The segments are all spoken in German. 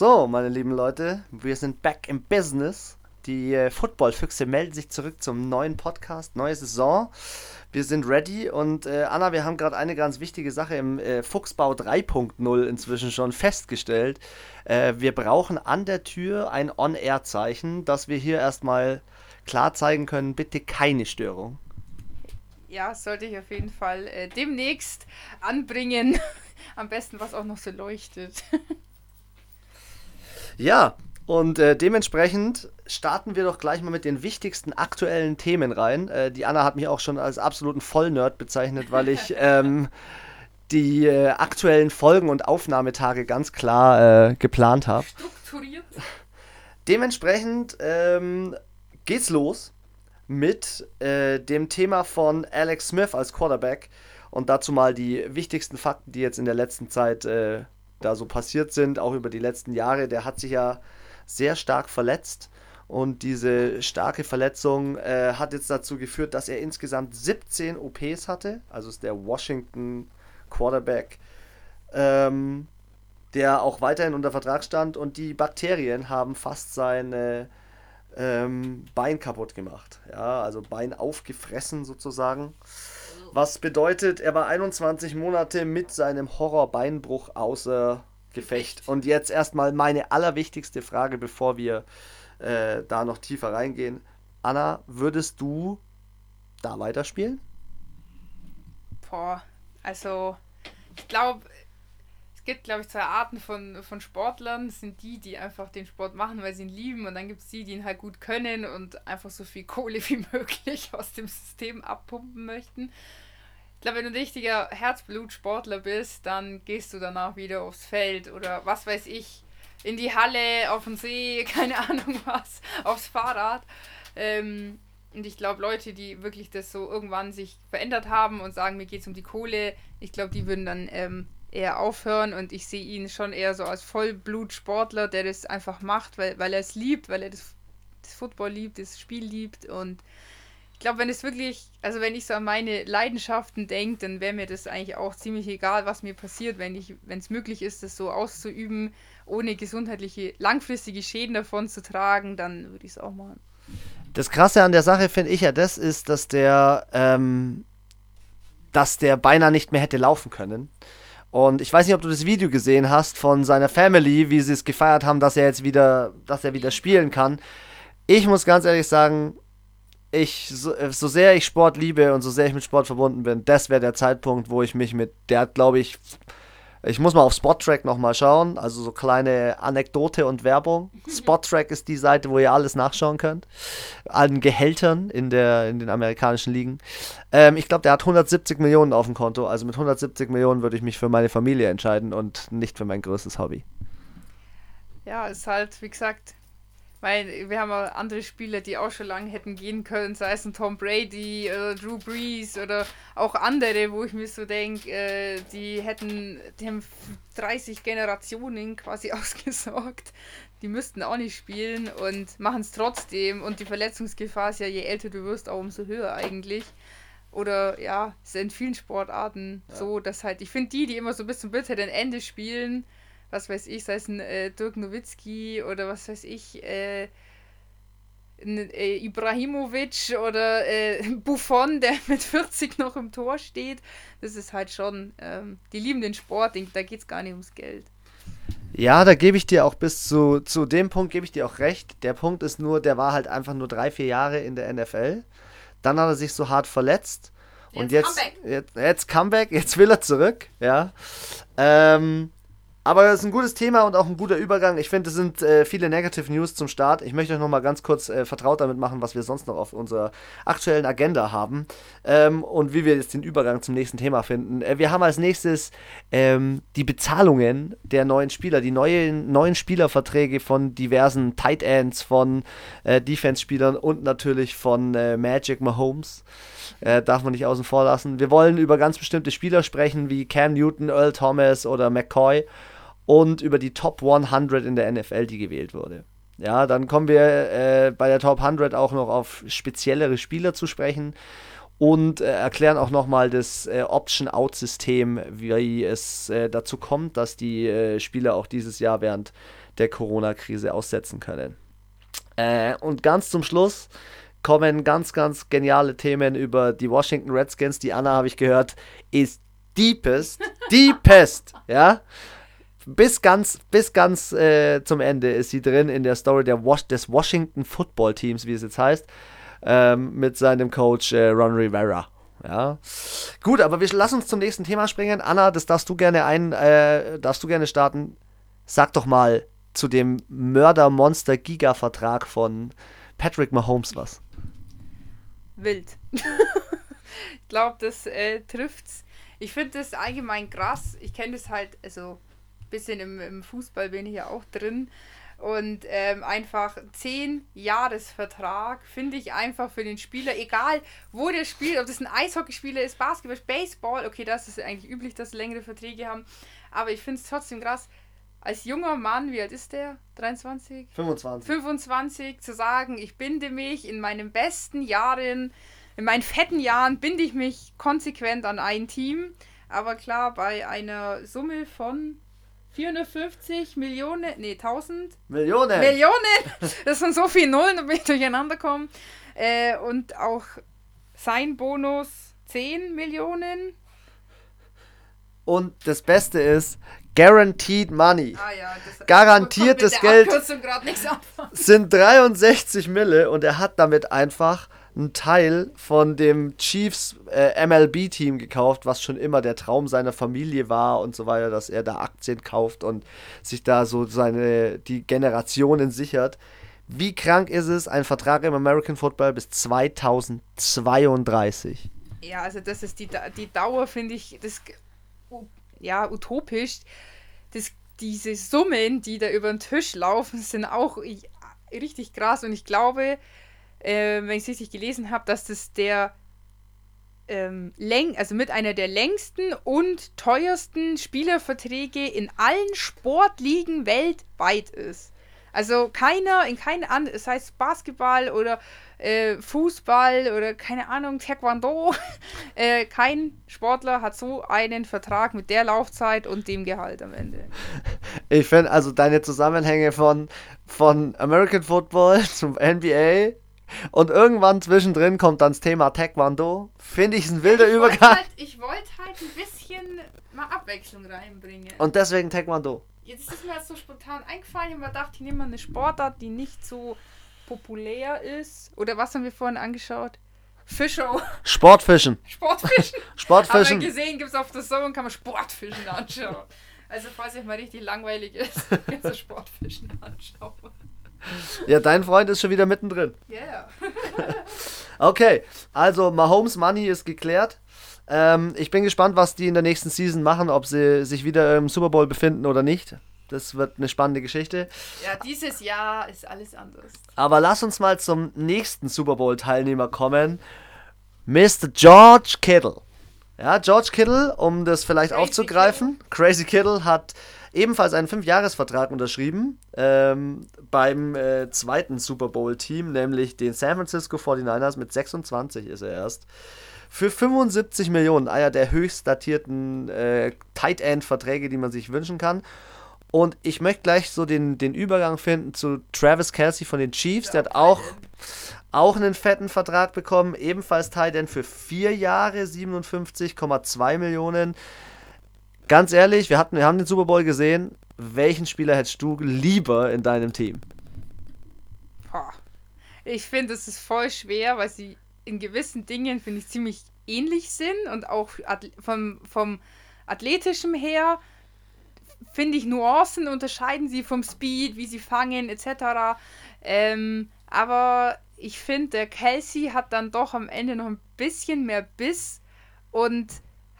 So, meine lieben Leute, wir sind back im Business. Die äh, Football-Füchse melden sich zurück zum neuen Podcast, neue Saison. Wir sind ready und äh, Anna, wir haben gerade eine ganz wichtige Sache im äh, Fuchsbau 3.0 inzwischen schon festgestellt. Äh, wir brauchen an der Tür ein On-Air-Zeichen, dass wir hier erstmal klar zeigen können, bitte keine Störung. Ja, sollte ich auf jeden Fall äh, demnächst anbringen. Am besten, was auch noch so leuchtet. Ja, und äh, dementsprechend starten wir doch gleich mal mit den wichtigsten aktuellen Themen rein. Äh, die Anna hat mich auch schon als absoluten Vollnerd bezeichnet, weil ich ähm, die äh, aktuellen Folgen und Aufnahmetage ganz klar äh, geplant habe. Strukturiert. Dementsprechend ähm, geht's los mit äh, dem Thema von Alex Smith als Quarterback und dazu mal die wichtigsten Fakten, die jetzt in der letzten Zeit äh, da so passiert sind, auch über die letzten Jahre. Der hat sich ja sehr stark verletzt. Und diese starke Verletzung äh, hat jetzt dazu geführt, dass er insgesamt 17 OPs hatte. Also ist der Washington Quarterback, ähm, der auch weiterhin unter Vertrag stand. Und die Bakterien haben fast sein ähm, Bein kaputt gemacht. Ja, also Bein aufgefressen sozusagen. Was bedeutet, er war 21 Monate mit seinem Horrorbeinbruch außer Gefecht. Und jetzt erstmal meine allerwichtigste Frage, bevor wir äh, da noch tiefer reingehen. Anna, würdest du da weiterspielen? Boah, also ich glaube, es gibt, glaube ich, zwei Arten von, von Sportlern. Das sind die, die einfach den Sport machen, weil sie ihn lieben. Und dann gibt es die, die ihn halt gut können und einfach so viel Kohle wie möglich aus dem System abpumpen möchten. Ich glaube, wenn du ein richtiger Herzblutsportler bist, dann gehst du danach wieder aufs Feld oder was weiß ich, in die Halle, auf den See, keine Ahnung was, aufs Fahrrad. Ähm, und ich glaube, Leute, die wirklich das so irgendwann sich verändert haben und sagen, mir geht es um die Kohle, ich glaube, die würden dann ähm, eher aufhören und ich sehe ihn schon eher so als Vollblutsportler, der das einfach macht, weil, weil er es liebt, weil er das, das Football liebt, das Spiel liebt und ich glaube, wenn es wirklich, also wenn ich so an meine Leidenschaften denke, dann wäre mir das eigentlich auch ziemlich egal, was mir passiert, wenn es möglich ist, das so auszuüben, ohne gesundheitliche, langfristige Schäden davon zu tragen, dann würde ich es auch machen. Das Krasse an der Sache finde ich ja, das ist, dass der, ähm, dass der beinahe nicht mehr hätte laufen können. Und ich weiß nicht, ob du das Video gesehen hast von seiner Family, wie sie es gefeiert haben, dass er jetzt wieder, dass er wieder spielen kann. Ich muss ganz ehrlich sagen, ich, so, so, sehr ich Sport liebe und so sehr ich mit Sport verbunden bin, das wäre der Zeitpunkt, wo ich mich mit, der hat, glaube ich, ich muss mal auf Spottrack nochmal schauen, also so kleine Anekdote und Werbung. Spottrack ist die Seite, wo ihr alles nachschauen könnt. An Gehältern in, der, in den amerikanischen Ligen. Ähm, ich glaube, der hat 170 Millionen auf dem Konto. Also mit 170 Millionen würde ich mich für meine Familie entscheiden und nicht für mein größtes Hobby. Ja, ist halt, wie gesagt, weil wir haben auch andere Spieler, die auch schon lange hätten gehen können, sei es ein Tom Brady oder Drew Brees oder auch andere, wo ich mir so denke, äh, die hätten, die haben 30 Generationen quasi ausgesorgt. Die müssten auch nicht spielen und machen es trotzdem. Und die Verletzungsgefahr ist ja, je älter du wirst, auch umso höher eigentlich. Oder ja, es ist in vielen Sportarten ja. so, dass halt, ich finde die, die immer so bis zum bitteren Ende spielen, was weiß ich, sei es ein äh, Dirk Nowitzki oder was weiß ich, äh, ein, äh, Ibrahimovic oder äh, Buffon, der mit 40 noch im Tor steht. Das ist halt schon, ähm, die lieben den Sport, da geht es gar nicht ums Geld. Ja, da gebe ich dir auch bis zu, zu dem Punkt gebe ich dir auch recht. Der Punkt ist nur, der war halt einfach nur drei, vier Jahre in der NFL. Dann hat er sich so hart verletzt. Und jetzt, jetzt, Comeback. jetzt, jetzt Comeback, jetzt will er zurück, ja. Ähm, aber das ist ein gutes Thema und auch ein guter Übergang. Ich finde, es sind äh, viele Negative News zum Start. Ich möchte euch noch mal ganz kurz äh, vertraut damit machen, was wir sonst noch auf unserer aktuellen Agenda haben ähm, und wie wir jetzt den Übergang zum nächsten Thema finden. Äh, wir haben als nächstes ähm, die Bezahlungen der neuen Spieler, die neuen, neuen Spielerverträge von diversen Tight Ends, von äh, Defense-Spielern und natürlich von äh, Magic Mahomes. Äh, darf man nicht außen vor lassen. Wir wollen über ganz bestimmte Spieler sprechen, wie Cam Newton, Earl Thomas oder McCoy und über die Top 100 in der NFL, die gewählt wurde. Ja, dann kommen wir äh, bei der Top 100 auch noch auf speziellere Spieler zu sprechen. und äh, erklären auch nochmal das äh, Option-Out-System, wie es äh, dazu kommt, dass die äh, Spieler auch dieses Jahr während der Corona-Krise aussetzen können. Äh, und ganz zum Schluss kommen ganz, ganz geniale Themen über die Washington Redskins. Die Anna, habe ich gehört, ist deepest, deepest, ja. Bis ganz, bis ganz äh, zum Ende ist sie drin in der Story der Was des Washington Football Teams, wie es jetzt heißt ähm, mit seinem Coach äh, Ron Rivera. Ja. Gut, aber wir lassen uns zum nächsten Thema springen. Anna, das darfst du gerne ein, äh, darfst du gerne starten. Sag doch mal zu dem Mörder-Monster-Giga-Vertrag von Patrick Mahomes was. Wild. ich glaube, das äh, trifft's. Ich finde das allgemein krass. Ich kenne das halt, also ein bisschen im, im Fußball bin ich ja auch drin. Und ähm, einfach 10 Jahresvertrag finde ich einfach für den Spieler, egal wo der spielt, ob das ein Eishockeyspieler ist, Basketball, Baseball, okay, das ist eigentlich üblich, dass sie längere Verträge haben. Aber ich finde es trotzdem krass, als junger Mann, wie alt ist der? 23? 25. 25 zu sagen, ich binde mich in meinen besten Jahren, in meinen fetten Jahren, binde ich mich konsequent an ein Team. Aber klar, bei einer Summe von 450 Millionen, nee, 1000 Millionen. Millionen! Das sind so viele Nullen, da bin ich durcheinander kommen. Äh, und auch sein Bonus 10 Millionen. Und das Beste ist, Guaranteed Money. Ah, ja, Garantiertes Geld sind 63 Mille und er hat damit einfach einen Teil von dem Chiefs äh, MLB-Team gekauft, was schon immer der Traum seiner Familie war und so weiter, dass er da Aktien kauft und sich da so seine die Generationen sichert. Wie krank ist es, ein Vertrag im American Football bis 2032? Ja, also das ist die, die Dauer, finde ich, das ja utopisch. Das, diese Summen, die da über den Tisch laufen, sind auch richtig krass und ich glaube, äh, wenn ich es richtig gelesen habe, dass das der ähm, läng also mit einer der längsten und teuersten Spielerverträge in allen Sportligen weltweit ist. Also keiner, in keinem anderen, das heißt Basketball oder äh, Fußball oder keine Ahnung, Taekwondo, äh, kein Sportler hat so einen Vertrag mit der Laufzeit und dem Gehalt am Ende. Ich finde also deine Zusammenhänge von, von American Football zum NBA und irgendwann zwischendrin kommt dann das Thema Taekwondo. Finde ich ein wilder ich Übergang. Halt, ich wollte halt ein bisschen mal Abwechslung reinbringen. Und deswegen Taekwondo. Jetzt ist mir das so spontan eingefallen. Ich habe gedacht, ich nehme mal eine Sportart, die nicht so populär ist. Oder was haben wir vorhin angeschaut? Fischer. Sportfischen. Sportfischen. Sportfischen. Haben wir gesehen, gibt es auf der Zone, kann man Sportfischen anschauen. Also falls euch mal richtig langweilig ist, kannst du Sportfischen anschauen. Ja, dein Freund ist schon wieder mittendrin. Ja. Yeah. okay, also Mahomes Money ist geklärt. Ähm, ich bin gespannt, was die in der nächsten Season machen, ob sie sich wieder im Super Bowl befinden oder nicht. Das wird eine spannende Geschichte. Ja, dieses Jahr ist alles anders. Aber lass uns mal zum nächsten Super Bowl-Teilnehmer kommen. Mr. George Kittle. Ja, George Kittle, um das vielleicht Crazy aufzugreifen. Kittle. Crazy Kittle hat ebenfalls einen Fünfjahresvertrag unterschrieben ähm, beim äh, zweiten Super Bowl-Team, nämlich den San Francisco 49ers. Mit 26 ist er erst. Für 75 Millionen, einer der höchst datierten äh, Tight End-Verträge, die man sich wünschen kann. Und ich möchte gleich so den, den Übergang finden zu Travis Kelsey von den Chiefs. Der hat auch, auch einen fetten Vertrag bekommen, ebenfalls Tight End für vier Jahre, 57,2 Millionen. Ganz ehrlich, wir, hatten, wir haben den Super Bowl gesehen. Welchen Spieler hättest du lieber in deinem Team? Ich finde, es ist voll schwer, weil sie in gewissen Dingen, finde ich, ziemlich ähnlich sind und auch vom, vom athletischen her finde ich, Nuancen unterscheiden sie vom Speed, wie sie fangen, etc. Ähm, aber ich finde, der Kelsey hat dann doch am Ende noch ein bisschen mehr Biss und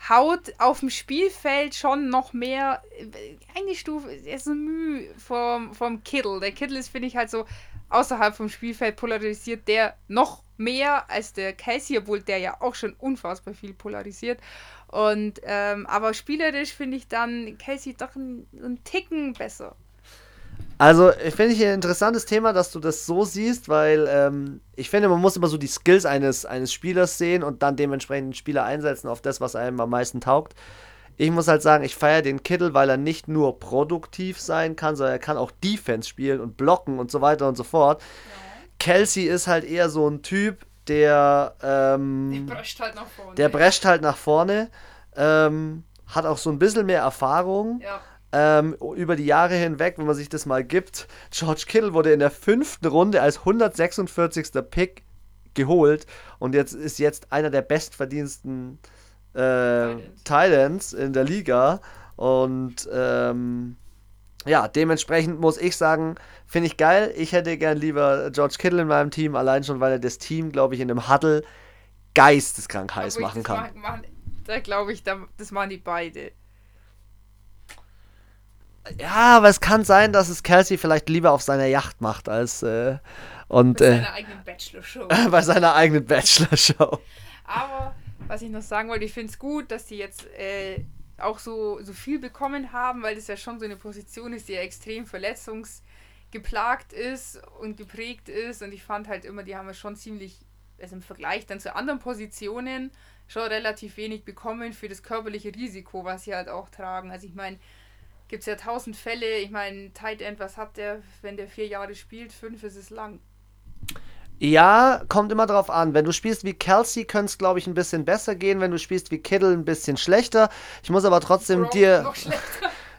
haut auf dem Spielfeld schon noch mehr, äh, eine Stufe, ist ein Mühe vom, vom Kittle. Der Kittle ist, finde ich, halt so außerhalb vom Spielfeld polarisiert, der noch mehr als der Casey, obwohl der ja auch schon unfassbar viel polarisiert. Und ähm, aber spielerisch finde ich dann Casey doch einen, einen Ticken besser. Also, ich finde ich ein interessantes Thema, dass du das so siehst, weil ähm, ich finde, man muss immer so die Skills eines, eines Spielers sehen und dann dementsprechend den Spieler einsetzen auf das, was einem am meisten taugt. Ich muss halt sagen, ich feiere den Kittel, weil er nicht nur produktiv sein kann, sondern er kann auch Defense spielen und blocken und so weiter und so fort. Ja. Kelsey ist halt eher so ein Typ, der. Ähm, der brescht halt nach vorne. Der brescht halt nach vorne. Ähm, hat auch so ein bisschen mehr Erfahrung. Ja ähm, über die Jahre hinweg, wenn man sich das mal gibt. George Kittle wurde in der fünften Runde als 146. Pick geholt und jetzt ist jetzt einer der bestverdiensten äh, Titans in der Liga und ähm, ja, dementsprechend muss ich sagen, finde ich geil. Ich hätte gern lieber George Kittle in meinem Team, allein schon, weil er das Team, glaube ich, in einem Huddle geisteskrank heiß machen kann. Machen, machen, da glaube ich, das machen die beide. Ja, aber es kann sein, dass es Kelsey vielleicht lieber auf seiner Yacht macht als äh, und bei seiner äh, eigenen Bachelor-Show. bei seiner eigenen Bachelor-Show. Aber was ich noch sagen wollte, ich finde es gut, dass die jetzt äh, auch so, so viel bekommen haben, weil das ja schon so eine Position ist, die ja extrem verletzungsgeplagt ist und geprägt ist. Und ich fand halt immer, die haben ja schon ziemlich, also im Vergleich dann zu anderen Positionen, schon relativ wenig bekommen für das körperliche Risiko, was sie halt auch tragen. Also ich meine, gibt es ja tausend Fälle. Ich meine, Tight End, was hat der, wenn der vier Jahre spielt? Fünf ist es lang. Ja, kommt immer drauf an. Wenn du spielst wie Kelsey, könnte es, glaube ich, ein bisschen besser gehen. Wenn du spielst wie Kittle, ein bisschen schlechter. Ich muss aber trotzdem Bro, dir.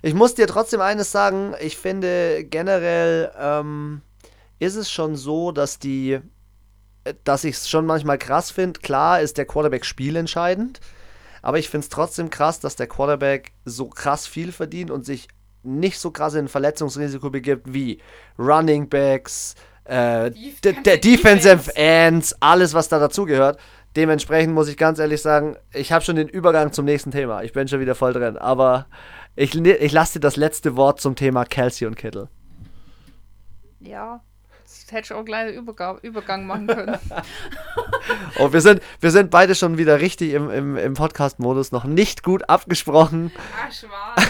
Ich muss dir trotzdem eines sagen. Ich finde generell ähm, ist es schon so, dass die. Dass ich es schon manchmal krass finde. Klar ist der Quarterback spielentscheidend. Aber ich finde es trotzdem krass, dass der Quarterback so krass viel verdient und sich nicht so krass in ein Verletzungsrisiko begibt wie Running Backs, äh, Defensive, Defensive Ends, alles, was da dazugehört. Dementsprechend muss ich ganz ehrlich sagen, ich habe schon den Übergang zum nächsten Thema. Ich bin schon wieder voll drin. Aber ich, ich lasse dir das letzte Wort zum Thema Kelsey und Kittle. Ja, hätte ich auch gleich Übergang, Übergang machen können. oh, wir sind, wir sind beide schon wieder richtig im, im, im Podcast-Modus, noch nicht gut abgesprochen. Ach,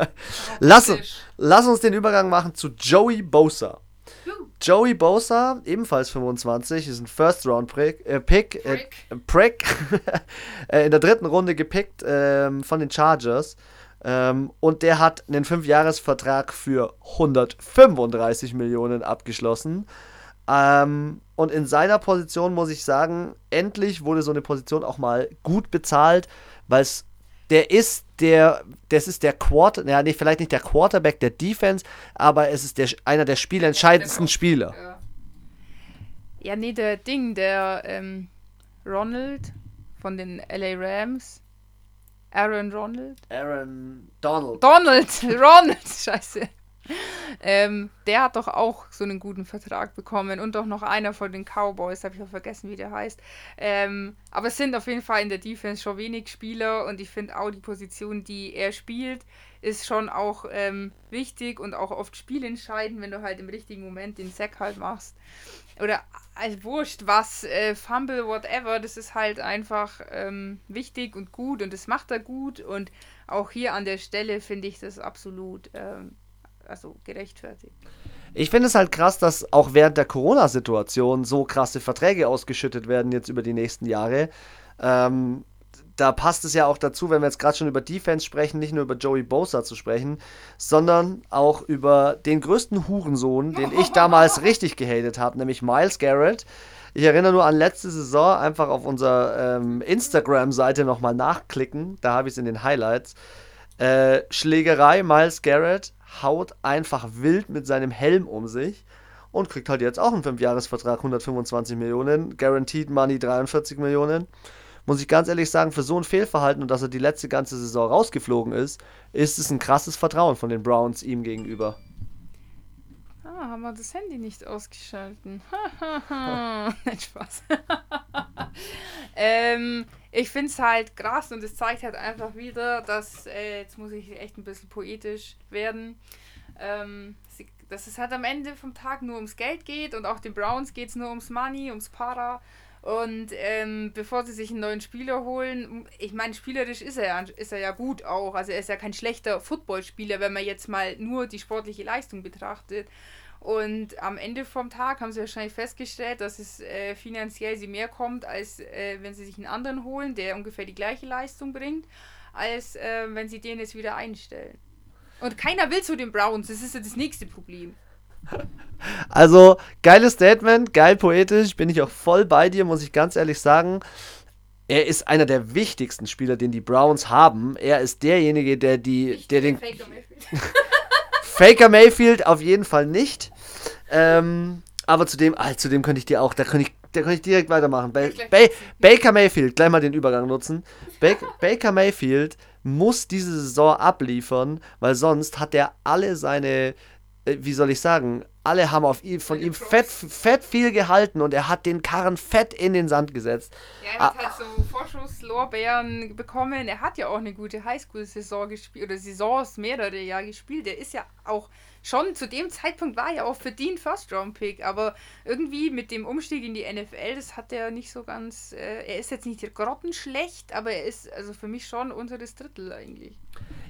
lass, lass uns den Übergang machen zu Joey Bosa. Joey Bosa, ebenfalls 25, ist ein First-Round-Pick, äh, Pick, äh, Prick, äh, in der dritten Runde gepickt ähm, von den Chargers. Ähm, und der hat einen 5-Jahres-Vertrag für 135 Millionen abgeschlossen. Ähm, und in seiner Position muss ich sagen, endlich wurde so eine Position auch mal gut bezahlt, weil es der ist der, das ist der Quarter, ja, nee, vielleicht nicht der Quarterback der Defense, aber es ist der, einer der spielentscheidendsten ja, Spieler. Ja. ja, nee, der Ding, der ähm, Ronald von den LA Rams, Aaron Ronald? Aaron Donald. Donald! Ronald! Scheiße. Ähm, der hat doch auch so einen guten Vertrag bekommen und doch noch einer von den Cowboys, habe ich auch vergessen, wie der heißt. Ähm, aber es sind auf jeden Fall in der Defense schon wenig Spieler und ich finde auch die Position, die er spielt, ist schon auch ähm, wichtig und auch oft spielentscheidend, wenn du halt im richtigen Moment den Sack halt machst. Oder also wurscht was, äh, Fumble, whatever, das ist halt einfach ähm, wichtig und gut und das macht er gut und auch hier an der Stelle finde ich das absolut ähm, also gerechtfertigt. Ich finde es halt krass, dass auch während der Corona-Situation so krasse Verträge ausgeschüttet werden jetzt über die nächsten Jahre. Ähm, da passt es ja auch dazu, wenn wir jetzt gerade schon über Defense sprechen, nicht nur über Joey Bosa zu sprechen, sondern auch über den größten Hurensohn, den ich damals richtig gehatet habe, nämlich Miles Garrett. Ich erinnere nur an letzte Saison, einfach auf unserer ähm, Instagram-Seite nochmal nachklicken, da habe ich es in den Highlights. Äh, Schlägerei, Miles Garrett haut einfach wild mit seinem Helm um sich und kriegt halt jetzt auch einen 5-Jahres-Vertrag, 125 Millionen, Guaranteed Money 43 Millionen muss ich ganz ehrlich sagen, für so ein Fehlverhalten und dass er die letzte ganze Saison rausgeflogen ist, ist es ein krasses Vertrauen von den Browns ihm gegenüber. Ah, haben wir das Handy nicht ausgeschalten. Spaß. ähm, ich finde es halt krass und es zeigt halt einfach wieder, dass, äh, jetzt muss ich echt ein bisschen poetisch werden, ähm, dass es halt am Ende vom Tag nur ums Geld geht und auch den Browns geht es nur ums Money, ums Para Und ähm, bevor sie sich einen neuen Spieler holen, ich meine, spielerisch ist er, ja, ist er ja gut auch. Also er ist ja kein schlechter Footballspieler, wenn man jetzt mal nur die sportliche Leistung betrachtet. Und am Ende vom Tag haben sie wahrscheinlich festgestellt, dass es äh, finanziell sie mehr kommt, als äh, wenn sie sich einen anderen holen, der ungefähr die gleiche Leistung bringt, als äh, wenn sie den jetzt wieder einstellen. Und keiner will zu den Browns, das ist ja das nächste Problem. Also, geiles Statement, geil poetisch, bin ich auch voll bei dir, muss ich ganz ehrlich sagen. Er ist einer der wichtigsten Spieler, den die Browns haben. Er ist derjenige, der die, der den Faker Mayfield. Auf jeden Fall nicht. Ähm, aber zu dem, ah, zu dem könnte ich dir auch, da könnte ich, da könnte ich direkt weitermachen. Ba ba Baker Mayfield, gleich mal den Übergang nutzen. Ba Baker Mayfield muss diese Saison abliefern, weil sonst hat er alle seine äh, wie soll ich sagen, alle haben auf ihn, von ihm fett, fett viel gehalten und er hat den Karren fett in den Sand gesetzt. Ja, er hat ah, halt so Vorschusslorbeeren bekommen. Er hat ja auch eine gute Highschool-Saison gespielt oder Saisons mehrere Jahre gespielt. Er ist ja auch schon zu dem Zeitpunkt war er auch verdient First-Round-Pick, aber irgendwie mit dem Umstieg in die NFL, das hat er nicht so ganz. Äh, er ist jetzt nicht grottenschlecht, aber er ist also für mich schon unteres Drittel eigentlich.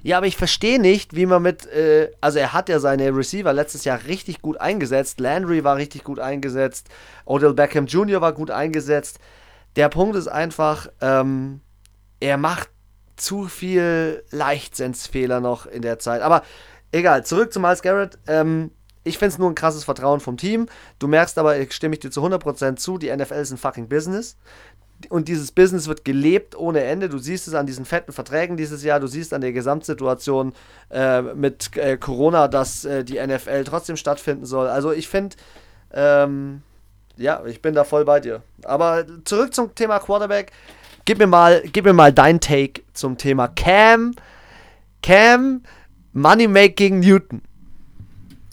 Ja, aber ich verstehe nicht, wie man mit, äh, also er hat ja seine Receiver letztes Jahr richtig gut eingesetzt. Landry war richtig gut eingesetzt. Odell Beckham Jr. war gut eingesetzt. Der Punkt ist einfach, ähm, er macht zu viel Leichtsinnsfehler noch in der Zeit. Aber egal, zurück zu Miles Garrett. Ähm, ich finde es nur ein krasses Vertrauen vom Team. Du merkst aber, ich stimme ich dir zu 100% zu, die NFL ist ein fucking Business und dieses Business wird gelebt ohne Ende. Du siehst es an diesen fetten Verträgen dieses Jahr, du siehst an der Gesamtsituation äh, mit äh, Corona, dass äh, die NFL trotzdem stattfinden soll. Also ich finde, ähm, ja, ich bin da voll bei dir. Aber zurück zum Thema Quarterback. Gib mir mal, gib mir mal dein Take zum Thema Cam. Cam, Moneymaking Newton.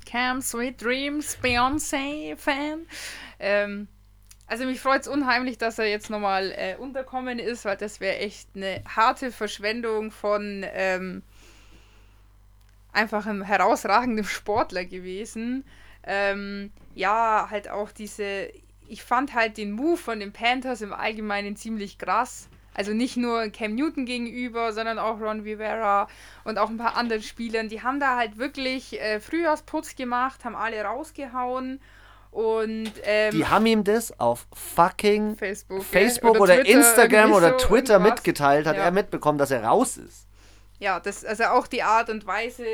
Cam, Sweet Dreams, Beyoncé-Fan. Ähm, also mich freut es unheimlich, dass er jetzt nochmal äh, unterkommen ist, weil das wäre echt eine harte Verschwendung von ähm, einfach einem herausragenden Sportler gewesen. Ähm, ja, halt auch diese, ich fand halt den Move von den Panthers im Allgemeinen ziemlich krass. Also nicht nur Cam Newton gegenüber, sondern auch Ron Rivera und auch ein paar anderen Spielern. Die haben da halt wirklich äh, Frühjahrsputz gemacht, haben alle rausgehauen und, ähm, die haben ihm das auf fucking Facebook, Facebook oder, oder Instagram oder so Twitter mitgeteilt, hat ja. er mitbekommen, dass er raus ist. Ja, das also auch die Art und Weise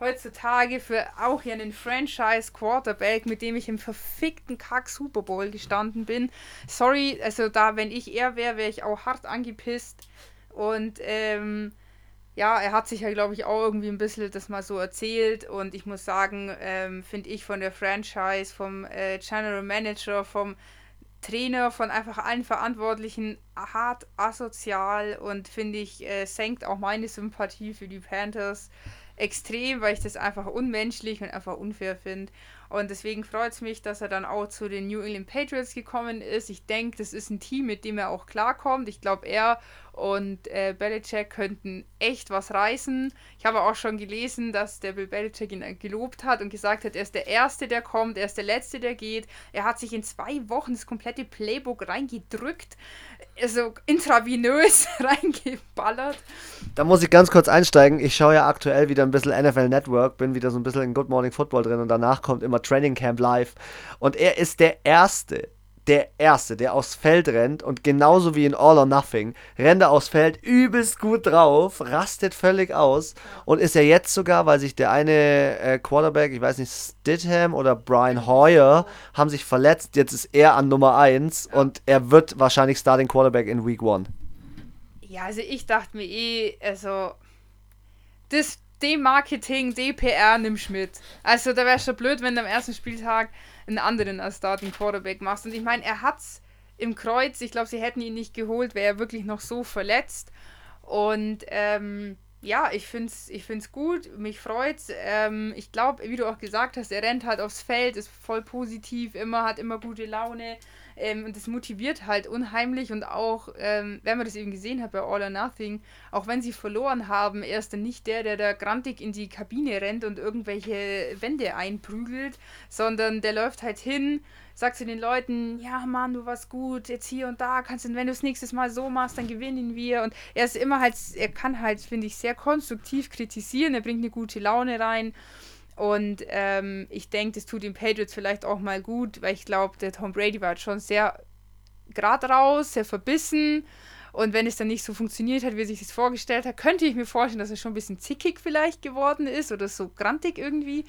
heutzutage für auch ja einen Franchise Quarterback, mit dem ich im verfickten Kack Super Bowl gestanden bin. Sorry, also da, wenn ich er wäre, wäre ich auch hart angepisst. Und ähm, ja, er hat sich ja, glaube ich, auch irgendwie ein bisschen das mal so erzählt und ich muss sagen, ähm, finde ich von der Franchise, vom äh, General Manager, vom Trainer, von einfach allen Verantwortlichen hart asozial und finde ich, äh, senkt auch meine Sympathie für die Panthers extrem, weil ich das einfach unmenschlich und einfach unfair finde. Und deswegen freut es mich, dass er dann auch zu den New England Patriots gekommen ist. Ich denke, das ist ein Team, mit dem er auch klarkommt. Ich glaube, er und äh, Belichick könnten echt was reißen. Ich habe auch schon gelesen, dass der Bill Belichick ihn gelobt hat und gesagt hat, er ist der Erste, der kommt, er ist der Letzte, der geht. Er hat sich in zwei Wochen das komplette Playbook reingedrückt, also intravenös reingeballert. Da muss ich ganz kurz einsteigen. Ich schaue ja aktuell wieder ein bisschen NFL Network, bin wieder so ein bisschen in Good Morning Football drin und danach kommt immer Training Camp Live. Und er ist der Erste, der Erste, der aufs Feld rennt und genauso wie in All or Nothing rennt er aufs Feld übelst gut drauf, rastet völlig aus und ist ja jetzt sogar, weil sich der eine äh, Quarterback, ich weiß nicht, Stidham oder Brian Hoyer, haben sich verletzt. Jetzt ist er an Nummer 1 und er wird wahrscheinlich Starting Quarterback in Week 1. Ja, also ich dachte mir eh, also das D-Marketing, DPR nimmst mit. Also da wäre schon blöd, wenn du am ersten Spieltag einen anderen als Starting Quarterback machst. Und ich meine, er hat's im Kreuz. Ich glaube, sie hätten ihn nicht geholt, wäre er wirklich noch so verletzt. Und ähm, ja, ich finde es ich find's gut, mich freut's. Ähm, ich glaube, wie du auch gesagt hast, er rennt halt aufs Feld, ist voll positiv, immer, hat immer gute Laune. Ähm, und das motiviert halt unheimlich und auch, ähm, wenn man das eben gesehen hat bei All or Nothing, auch wenn sie verloren haben, er ist dann nicht der, der da grantig in die Kabine rennt und irgendwelche Wände einprügelt, sondern der läuft halt hin, sagt zu den Leuten, ja Mann, du warst gut, jetzt hier und da, kannst du, wenn du es nächstes Mal so machst, dann gewinnen wir. Und er ist immer halt, er kann halt, finde ich, sehr konstruktiv kritisieren, er bringt eine gute Laune rein. Und ähm, ich denke, das tut den Patriots vielleicht auch mal gut, weil ich glaube, der Tom Brady war schon sehr gerade raus, sehr verbissen. Und wenn es dann nicht so funktioniert hat, wie er sich das vorgestellt hat, könnte ich mir vorstellen, dass er schon ein bisschen zickig vielleicht geworden ist oder so grantig irgendwie.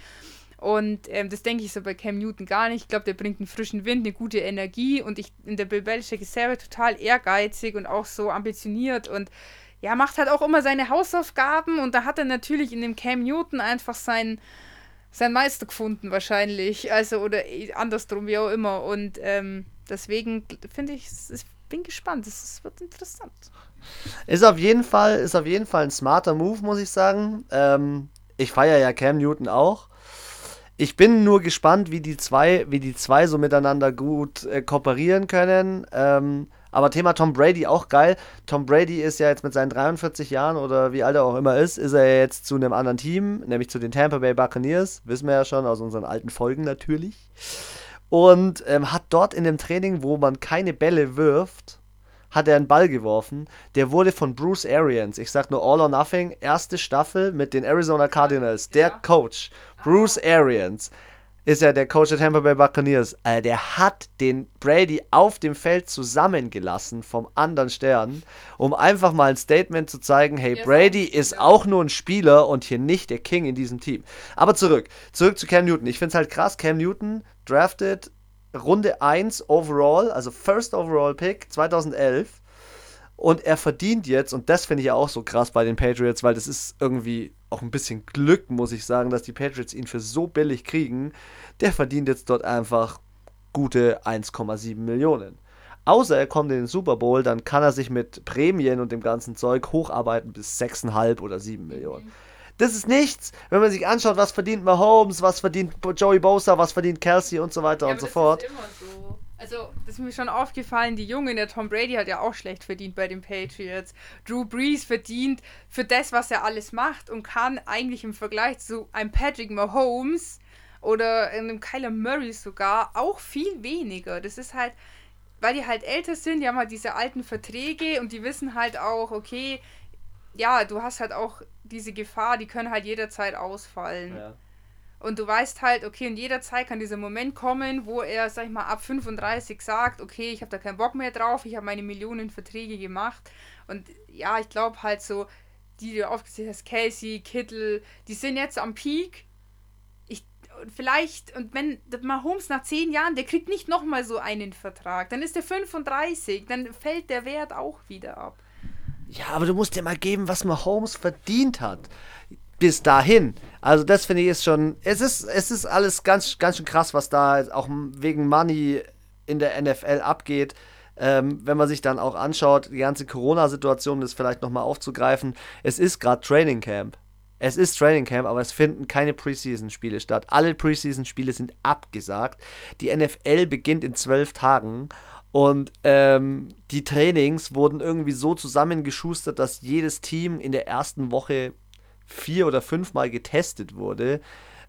Und ähm, das denke ich so bei Cam Newton gar nicht. Ich glaube, der bringt einen frischen Wind, eine gute Energie. Und ich, in der Bill Belichick ist selber total ehrgeizig und auch so ambitioniert und ja, macht halt auch immer seine Hausaufgaben. Und da hat er natürlich in dem Cam Newton einfach seinen sein Meister gefunden wahrscheinlich. Also, oder andersrum, wie auch immer. Und ähm, deswegen finde ich, ich bin gespannt. Es wird interessant. Ist auf jeden Fall, ist auf jeden Fall ein smarter Move, muss ich sagen. Ähm, ich feiere ja Cam Newton auch. Ich bin nur gespannt, wie die zwei, wie die zwei so miteinander gut äh, kooperieren können. Ähm, aber Thema Tom Brady auch geil. Tom Brady ist ja jetzt mit seinen 43 Jahren oder wie alt er auch immer ist, ist er jetzt zu einem anderen Team, nämlich zu den Tampa Bay Buccaneers. Wissen wir ja schon aus unseren alten Folgen natürlich. Und ähm, hat dort in dem Training, wo man keine Bälle wirft, hat er einen Ball geworfen. Der wurde von Bruce Arians, ich sag nur All or Nothing, erste Staffel mit den Arizona Cardinals, der. Coach, Bruce Arians, ist ja der Coach der Tampa Bay Buccaneers. Äh, der hat den Brady auf dem Feld zusammengelassen vom anderen Stern, um einfach mal ein Statement zu zeigen, hey, Brady ist auch nur ein Spieler und hier nicht der King in diesem Team. Aber zurück, zurück zu Cam Newton. Ich finde es halt krass, Cam Newton drafted Runde 1 overall, also First Overall Pick 2011. Und er verdient jetzt, und das finde ich ja auch so krass bei den Patriots, weil das ist irgendwie auch ein bisschen Glück, muss ich sagen, dass die Patriots ihn für so billig kriegen. Der verdient jetzt dort einfach gute 1,7 Millionen. Außer er kommt in den Super Bowl, dann kann er sich mit Prämien und dem ganzen Zeug hocharbeiten bis 6,5 oder 7 Millionen. Das ist nichts, wenn man sich anschaut, was verdient Mahomes, was verdient Joey Bosa, was verdient Kelsey und so weiter ja, und so fort. Ist immer so. Also, das ist mir schon aufgefallen, die Jungen, der Tom Brady hat ja auch schlecht verdient bei den Patriots. Drew Brees verdient für das, was er alles macht und kann eigentlich im Vergleich zu einem Patrick Mahomes oder einem Kyler Murray sogar auch viel weniger. Das ist halt, weil die halt älter sind, die haben halt diese alten Verträge und die wissen halt auch, okay, ja, du hast halt auch diese Gefahr, die können halt jederzeit ausfallen. Ja. Und du weißt halt, okay, in jeder Zeit kann dieser Moment kommen, wo er, sag ich mal, ab 35 sagt, okay, ich habe da keinen Bock mehr drauf, ich habe meine Millionen Verträge gemacht. Und ja, ich glaube halt so, die, die du aufgezählt hast, Casey, Kittel, die sind jetzt am Peak. Ich, vielleicht, und wenn Mahomes nach 10 Jahren, der kriegt nicht nochmal so einen Vertrag, dann ist er 35, dann fällt der Wert auch wieder ab. Ja, aber du musst dir mal geben, was Mahomes verdient hat bis dahin. Also das finde ich ist schon, es ist, es ist alles ganz, ganz schön krass, was da auch wegen Money in der NFL abgeht. Ähm, wenn man sich dann auch anschaut, die ganze Corona-Situation ist vielleicht nochmal aufzugreifen. Es ist gerade Training Camp. Es ist Training Camp, aber es finden keine Preseason-Spiele statt. Alle Preseason-Spiele sind abgesagt. Die NFL beginnt in zwölf Tagen und ähm, die Trainings wurden irgendwie so zusammengeschustert, dass jedes Team in der ersten Woche vier oder fünfmal getestet wurde.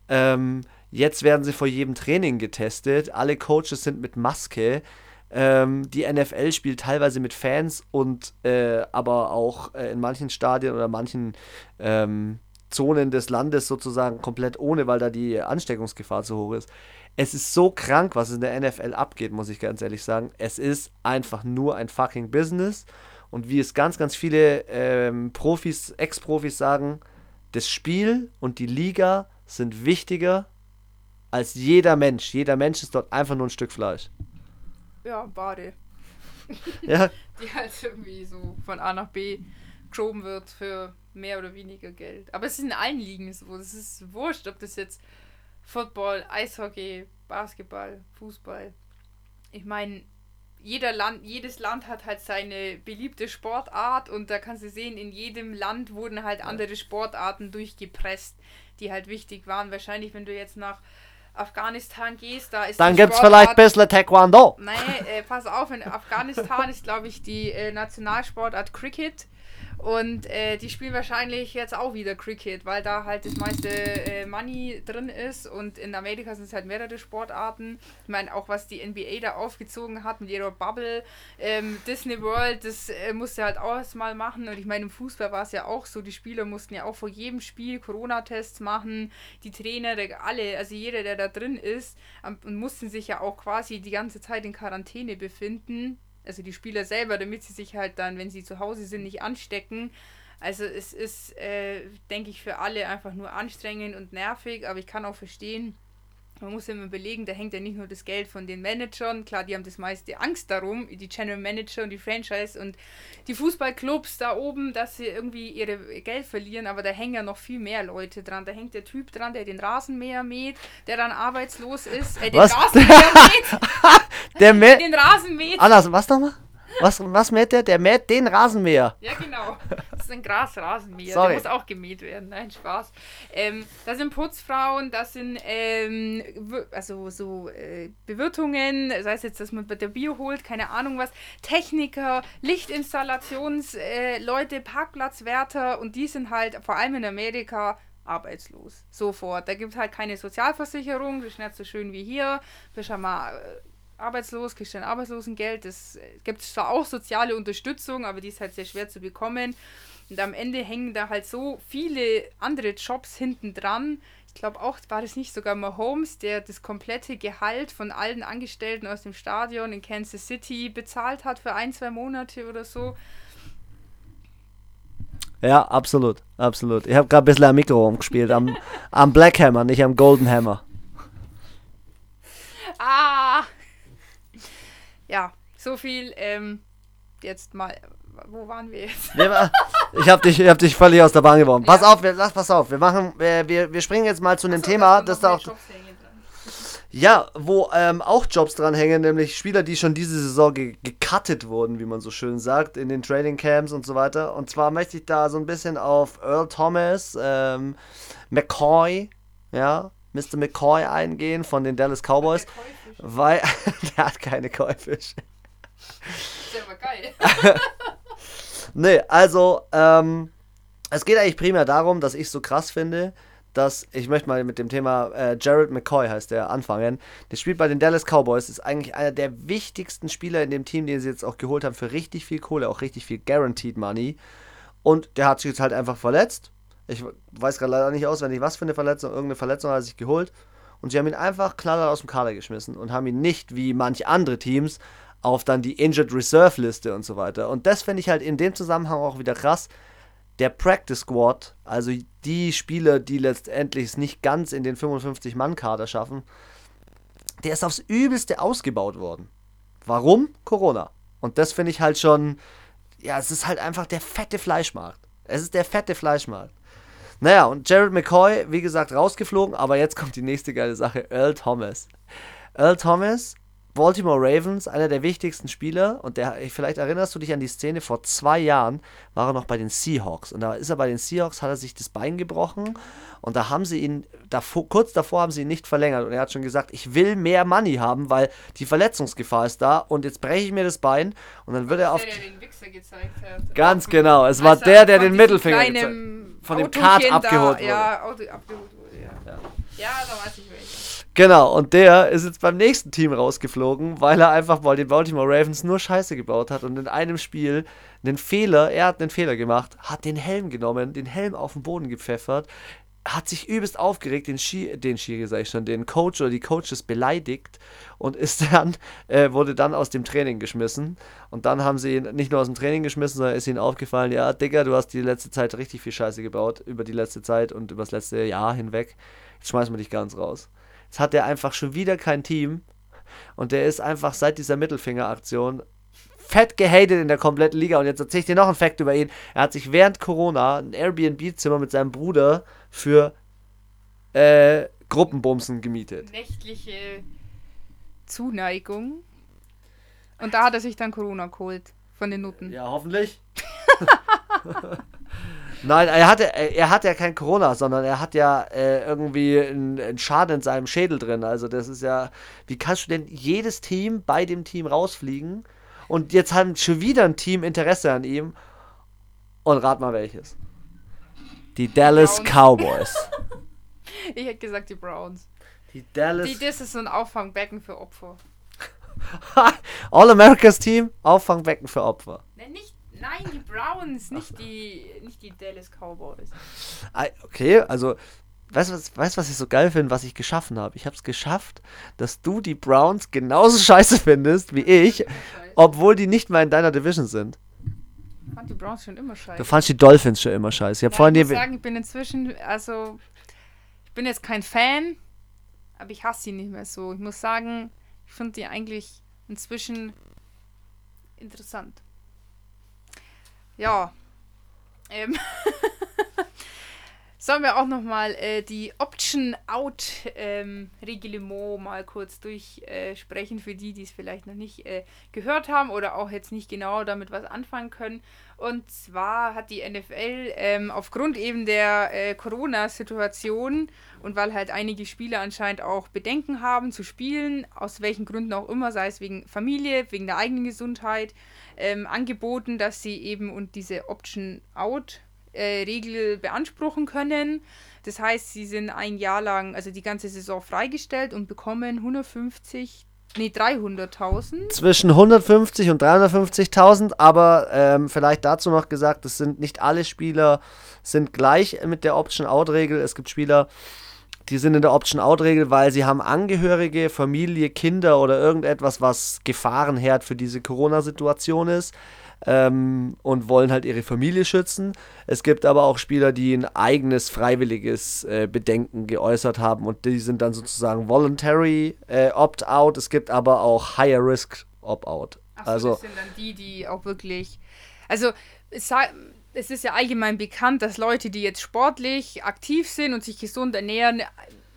Ähm, jetzt werden sie vor jedem Training getestet. Alle Coaches sind mit Maske. Ähm, die NFL spielt teilweise mit Fans und äh, aber auch äh, in manchen Stadien oder manchen ähm, Zonen des Landes sozusagen komplett ohne, weil da die Ansteckungsgefahr zu hoch ist. Es ist so krank, was in der NFL abgeht, muss ich ganz ehrlich sagen. Es ist einfach nur ein fucking Business. Und wie es ganz, ganz viele ähm, Profis, Ex-Profis sagen, das Spiel und die Liga sind wichtiger als jeder Mensch. Jeder Mensch ist dort einfach nur ein Stück Fleisch. Ja, Bade. ja. Die halt irgendwie so von A nach B geschoben wird für mehr oder weniger Geld. Aber es ist in allen Ligen so. Es ist wurscht, ob das jetzt Football, Eishockey, Basketball, Fußball. Ich meine, jeder Land, jedes Land hat halt seine beliebte Sportart und da kannst du sehen, in jedem Land wurden halt andere Sportarten durchgepresst, die halt wichtig waren. Wahrscheinlich, wenn du jetzt nach Afghanistan gehst, da ist Dann gibt es vielleicht ein bisschen Taekwondo. Nein, äh, pass auf, in Afghanistan ist, glaube ich, die äh, Nationalsportart Cricket. Und äh, die spielen wahrscheinlich jetzt auch wieder Cricket, weil da halt das meiste äh, Money drin ist. Und in Amerika sind es halt mehrere Sportarten. Ich meine, auch was die NBA da aufgezogen hat mit ihrer Bubble, ähm, Disney World, das äh, musste halt auch erstmal machen. Und ich meine, im Fußball war es ja auch so, die Spieler mussten ja auch vor jedem Spiel Corona-Tests machen. Die Trainer, der, alle, also jeder, der da drin ist, und mussten sich ja auch quasi die ganze Zeit in Quarantäne befinden also die Spieler selber, damit sie sich halt dann, wenn sie zu Hause sind, nicht anstecken. Also es ist, äh, denke ich, für alle einfach nur anstrengend und nervig, aber ich kann auch verstehen, man muss immer überlegen, da hängt ja nicht nur das Geld von den Managern, klar, die haben das meiste Angst darum, die General Manager und die Franchise und die Fußballclubs da oben, dass sie irgendwie ihre Geld verlieren, aber da hängen ja noch viel mehr Leute dran. Da hängt der Typ dran, der den Rasenmäher mäht, der dann arbeitslos ist, äh, den Was? Rasenmäher mäht, Der mäht. den Rasen mäht. Anders, was nochmal? Was, was mäht der? Der mäht den Rasenmäher. Ja, genau. Das ist ein Grasrasenmäher. Sorry. Der muss auch gemäht werden. Nein, Spaß. Ähm, da sind Putzfrauen, das sind ähm, also so äh, Bewirtungen, sei es jetzt, dass man bei der Bier holt, keine Ahnung was, Techniker, Lichtinstallationsleute, äh, Parkplatzwärter und die sind halt vor allem in Amerika arbeitslos. Sofort. Da gibt es halt keine Sozialversicherung, das ist nicht so schön wie hier. Bist ja mal äh, arbeitslos, kriegst dein Arbeitslosengeld. Es äh, gibt zwar auch soziale Unterstützung, aber die ist halt sehr schwer zu bekommen. Und am Ende hängen da halt so viele andere Jobs hinten dran. Ich glaube auch, war das nicht sogar Mahomes, der das komplette Gehalt von allen Angestellten aus dem Stadion in Kansas City bezahlt hat für ein, zwei Monate oder so. Ja, absolut, absolut. Ich habe gerade ein bisschen am Mikro rumgespielt, am, am Black Hammer, nicht am Golden Hammer. Ah! Ja, so viel. Ähm, jetzt mal. Wo waren wir jetzt? Ich habe dich, ich hab dich völlig aus der Bahn geworfen. Pass auf, wir, lass, pass auf. Wir machen, wir, wir, wir springen jetzt mal zu einem Thema, das da auch, ja, wo ähm, auch Jobs dran hängen, nämlich Spieler, die schon diese Saison ge gecuttet wurden, wie man so schön sagt, in den Training Camps und so weiter. Und zwar möchte ich da so ein bisschen auf Earl Thomas, ähm, McCoy, ja, Mr. McCoy eingehen von den Dallas Cowboys, weil der hat keine Käufisch. ist ja aber geil. Nee, also, ähm, es geht eigentlich primär darum, dass ich so krass finde, dass, ich möchte mal mit dem Thema äh, Jared McCoy heißt der anfangen. Der spielt bei den Dallas Cowboys, ist eigentlich einer der wichtigsten Spieler in dem Team, den sie jetzt auch geholt haben für richtig viel Kohle, auch richtig viel Guaranteed Money. Und der hat sich jetzt halt einfach verletzt. Ich weiß gerade leider nicht auswendig, was für eine Verletzung, irgendeine Verletzung hat er sich geholt. Und sie haben ihn einfach knallhart aus dem Kader geschmissen und haben ihn nicht, wie manche andere Teams, auf dann die Injured Reserve Liste und so weiter. Und das finde ich halt in dem Zusammenhang auch wieder krass. Der Practice Squad, also die Spieler, die letztendlich es nicht ganz in den 55-Mann-Kader schaffen, der ist aufs Übelste ausgebaut worden. Warum? Corona. Und das finde ich halt schon, ja, es ist halt einfach der fette Fleischmarkt. Es ist der fette Fleischmarkt. Naja, und Jared McCoy, wie gesagt, rausgeflogen, aber jetzt kommt die nächste geile Sache, Earl Thomas. Earl Thomas, Baltimore Ravens, einer der wichtigsten Spieler, und der, vielleicht erinnerst du dich an die Szene, vor zwei Jahren war er noch bei den Seahawks. Und da ist er bei den Seahawks, hat er sich das Bein gebrochen und da haben sie ihn, davor, kurz davor haben sie ihn nicht verlängert. Und er hat schon gesagt, ich will mehr Money haben, weil die Verletzungsgefahr ist da und jetzt breche ich mir das Bein und dann wird er auf... Der, der den Wichser gezeigt hat. Ganz genau, es war er der, der den Mittelfinger kleinen von dem Kart da- abgeholt wurde. Ja, Auto abgeholt wurde, ja. Ja, da weiß ich welcher. Genau, und der ist jetzt beim nächsten Team rausgeflogen, weil er einfach mal den Baltimore Ravens nur Scheiße gebaut hat und in einem Spiel einen Fehler, er hat einen Fehler gemacht, hat den Helm genommen, den Helm auf den Boden gepfeffert, hat sich übelst aufgeregt, den, Schi den Schiri, sag ich schon, den Coach oder die Coaches beleidigt und ist dann, äh, wurde dann aus dem Training geschmissen. Und dann haben sie ihn nicht nur aus dem Training geschmissen, sondern ist ihnen aufgefallen, ja, Digga, du hast die letzte Zeit richtig viel Scheiße gebaut, über die letzte Zeit und über das letzte Jahr hinweg. Jetzt schmeißen wir dich ganz raus. Jetzt hat er einfach schon wieder kein Team und der ist einfach seit dieser Mittelfinger-Aktion fett gehatet in der kompletten Liga. Und jetzt erzähle ich dir noch einen Fact über ihn. Er hat sich während Corona ein Airbnb-Zimmer mit seinem Bruder für äh, Gruppenbumsen gemietet. Nächtliche Zuneigung. Und da hat er sich dann Corona geholt. Von den Nutten. Ja, hoffentlich. Nein, er hat, er hat ja kein Corona, sondern er hat ja äh, irgendwie einen, einen Schaden in seinem Schädel drin. Also das ist ja, wie kannst du denn jedes Team bei dem Team rausfliegen? Und jetzt hat schon wieder ein Team Interesse an ihm. Und rat mal welches. Die Dallas Browns. Cowboys. ich hätte gesagt die Browns. Die Dallas. Die, das ist so ein Auffangbecken für Opfer. All Americas Team, Auffangbecken für Opfer. Nein, nicht, nein, die Browns, nicht die, nicht die Dallas Cowboys. Okay, also weißt du, was, weißt, was ich so geil finde, was ich geschaffen habe? Ich habe es geschafft, dass du die Browns genauso scheiße findest wie ich, obwohl die nicht mal in deiner Division sind. Ich fand die Browns schon immer scheiße. Du fandst die Dolphins schon immer scheiße. Ich, vorhin ich muss sagen, ich bin inzwischen, also, ich bin jetzt kein Fan, aber ich hasse sie nicht mehr so. Ich muss sagen, ich finde die eigentlich inzwischen interessant. Ja. Ähm Sollen wir auch nochmal äh, die Option-Out-Reglement ähm, mal kurz durchsprechen, äh, für die, die es vielleicht noch nicht äh, gehört haben oder auch jetzt nicht genau damit was anfangen können. Und zwar hat die NFL ähm, aufgrund eben der äh, Corona-Situation und weil halt einige Spieler anscheinend auch Bedenken haben zu spielen, aus welchen Gründen auch immer, sei es wegen Familie, wegen der eigenen Gesundheit, ähm, angeboten, dass sie eben und diese Option-Out äh, Regel beanspruchen können. Das heißt, sie sind ein Jahr lang, also die ganze Saison freigestellt und bekommen 150 Nee, 300.000. Zwischen 150 und 350.000, aber ähm, vielleicht dazu noch gesagt, es sind nicht alle Spieler sind gleich mit der Option-Out-Regel. Es gibt Spieler, die sind in der Option-Out-Regel, weil sie haben Angehörige, Familie, Kinder oder irgendetwas, was Gefahrenherd für diese Corona-Situation ist ähm, und wollen halt ihre Familie schützen. Es gibt aber auch Spieler, die ein eigenes freiwilliges äh, Bedenken geäußert haben und die sind dann sozusagen voluntary äh, opt-out. Es gibt aber auch higher risk opt-out. So, also das sind dann die, die auch wirklich, also es, es ist ja allgemein bekannt, dass Leute, die jetzt sportlich aktiv sind und sich gesund ernähren,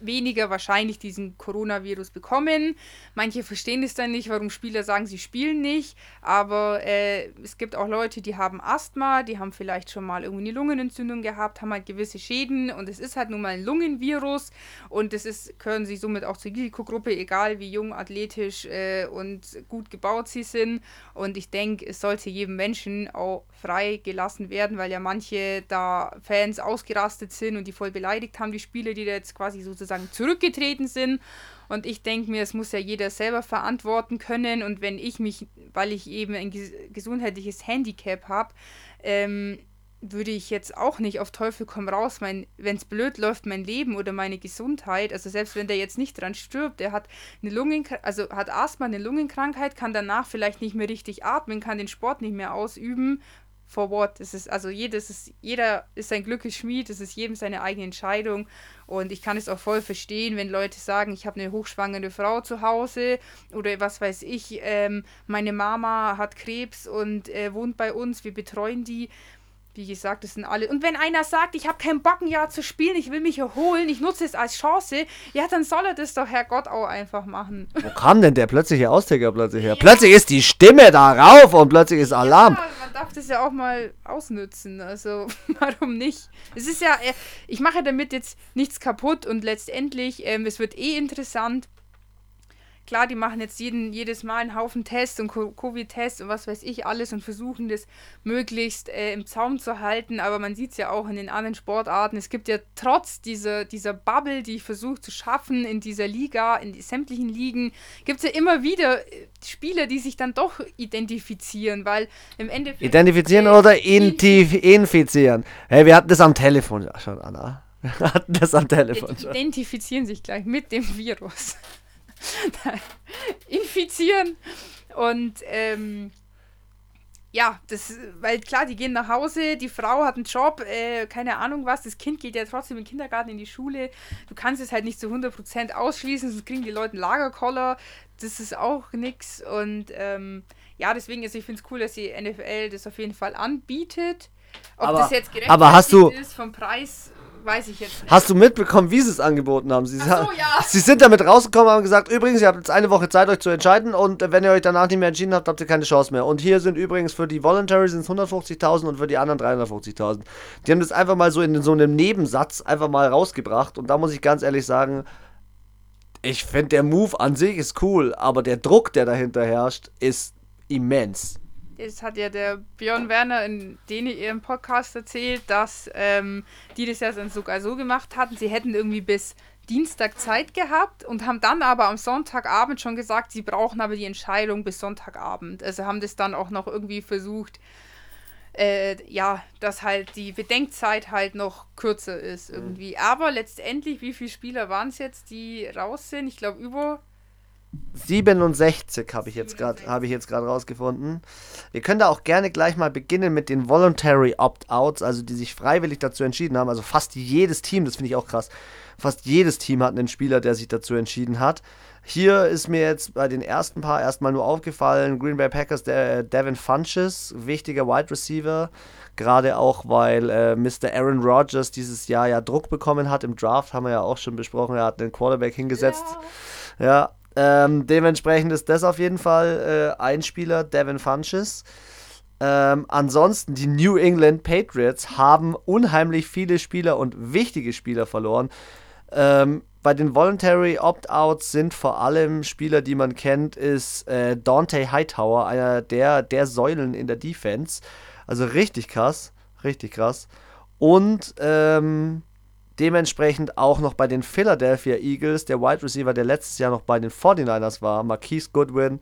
weniger wahrscheinlich diesen Coronavirus bekommen. Manche verstehen es dann nicht, warum Spieler sagen, sie spielen nicht. Aber äh, es gibt auch Leute, die haben Asthma, die haben vielleicht schon mal irgendwie eine Lungenentzündung gehabt, haben halt gewisse Schäden und es ist halt nun mal ein Lungenvirus und das ist, gehören sie somit auch zur Risikogruppe, egal wie jung, athletisch äh, und gut gebaut sie sind. Und ich denke, es sollte jedem Menschen auch frei gelassen werden, weil ja manche da Fans ausgerastet sind und die voll beleidigt haben, die Spieler, die da jetzt quasi sozusagen zurückgetreten sind. Und ich denke mir, es muss ja jeder selber verantworten können. Und wenn ich mich, weil ich eben ein gesundheitliches Handicap habe, ähm, würde ich jetzt auch nicht auf Teufel komm raus, wenn es blöd läuft, mein Leben oder meine Gesundheit, also selbst wenn der jetzt nicht dran stirbt, der hat eine Lungen, also hat Asthma, eine Lungenkrankheit, kann danach vielleicht nicht mehr richtig atmen, kann den Sport nicht mehr ausüben for what. Es ist also jedes ist, jeder ist sein Glückes Schmied, es ist jedem seine eigene Entscheidung. Und ich kann es auch voll verstehen, wenn Leute sagen, ich habe eine hochschwangere Frau zu Hause oder was weiß ich, ähm, meine Mama hat Krebs und äh, wohnt bei uns, wir betreuen die. Wie gesagt, das sind alle. Und wenn einer sagt, ich habe keinen Bock, ein Jahr zu spielen, ich will mich erholen, ich nutze es als Chance, ja, dann soll er das doch Herrgott auch einfach machen. Wo kam denn der plötzliche Austicker plötzlich her? Ja. Plötzlich ist die Stimme da rauf und plötzlich ist Alarm. Ja, man darf das ja auch mal ausnützen. Also, warum nicht? Es ist ja, äh, ich mache damit jetzt nichts kaputt und letztendlich, ähm, es wird eh interessant Klar, die machen jetzt jeden, jedes Mal einen Haufen Tests und Covid-Tests und was weiß ich alles und versuchen das möglichst äh, im Zaum zu halten, aber man sieht es ja auch in den anderen Sportarten. Es gibt ja trotz dieser, dieser Bubble, die ich versuche zu schaffen in dieser Liga, in sämtlichen Ligen, gibt es ja immer wieder äh, Spieler, die sich dann doch identifizieren, weil im Endeffekt. Identifizieren äh, oder infizieren? Hey, wir hatten das am Telefon schon, Anna. Wir hatten das am Telefon schon. Identifizieren sich gleich mit dem Virus. infizieren. Und ähm, ja, das, weil klar, die gehen nach Hause, die Frau hat einen Job, äh, keine Ahnung was, das Kind geht ja trotzdem im Kindergarten in die Schule. Du kannst es halt nicht zu 100% ausschließen, sonst kriegen die Leute einen Lagerkoller. Das ist auch nix. Und ähm, ja, deswegen, also ich finde es cool, dass die NFL das auf jeden Fall anbietet. Ob aber, das jetzt gerecht aber hast du, ist vom Preis weiß ich jetzt nicht. Hast du mitbekommen, wie sie es angeboten haben? Sie, so, ja. sie sind damit rausgekommen und haben gesagt, übrigens, ihr habt jetzt eine Woche Zeit, euch zu entscheiden und wenn ihr euch danach nicht mehr entschieden habt, habt ihr keine Chance mehr. Und hier sind übrigens für die Voluntary sind es 150.000 und für die anderen 350.000. Die haben das einfach mal so in so einem Nebensatz einfach mal rausgebracht und da muss ich ganz ehrlich sagen, ich finde der Move an sich ist cool, aber der Druck, der dahinter herrscht, ist immens. Das hat ja der Björn Werner in den ihrem Podcast erzählt, dass ähm, die das ja sogar so gemacht hatten. Sie hätten irgendwie bis Dienstag Zeit gehabt und haben dann aber am Sonntagabend schon gesagt, sie brauchen aber die Entscheidung bis Sonntagabend. Also haben das dann auch noch irgendwie versucht, äh, ja, dass halt die Bedenkzeit halt noch kürzer ist mhm. irgendwie. Mhm. Aber letztendlich, wie viele Spieler waren es jetzt, die raus sind? Ich glaube über 67 habe ich jetzt gerade habe ich jetzt gerade rausgefunden. Wir können da auch gerne gleich mal beginnen mit den Voluntary Opt-outs, also die sich freiwillig dazu entschieden haben. Also fast jedes Team, das finde ich auch krass. Fast jedes Team hat einen Spieler, der sich dazu entschieden hat. Hier ist mir jetzt bei den ersten paar erstmal nur aufgefallen, Green Bay Packers, der Devin Funches, wichtiger Wide Receiver, gerade auch weil äh, Mr. Aaron Rodgers dieses Jahr ja Druck bekommen hat im Draft, haben wir ja auch schon besprochen, er hat einen Quarterback hingesetzt. Ja, ja ähm, dementsprechend ist das auf jeden Fall äh, ein Spieler, Devin Funches. Ähm, ansonsten, die New England Patriots haben unheimlich viele Spieler und wichtige Spieler verloren. Ähm, bei den Voluntary Opt-outs sind vor allem Spieler, die man kennt, ist äh, Dante Hightower, einer der, der Säulen in der Defense. Also richtig krass, richtig krass. Und ähm, dementsprechend auch noch bei den Philadelphia Eagles, der Wide Receiver, der letztes Jahr noch bei den 49ers war, Marquise Goodwin,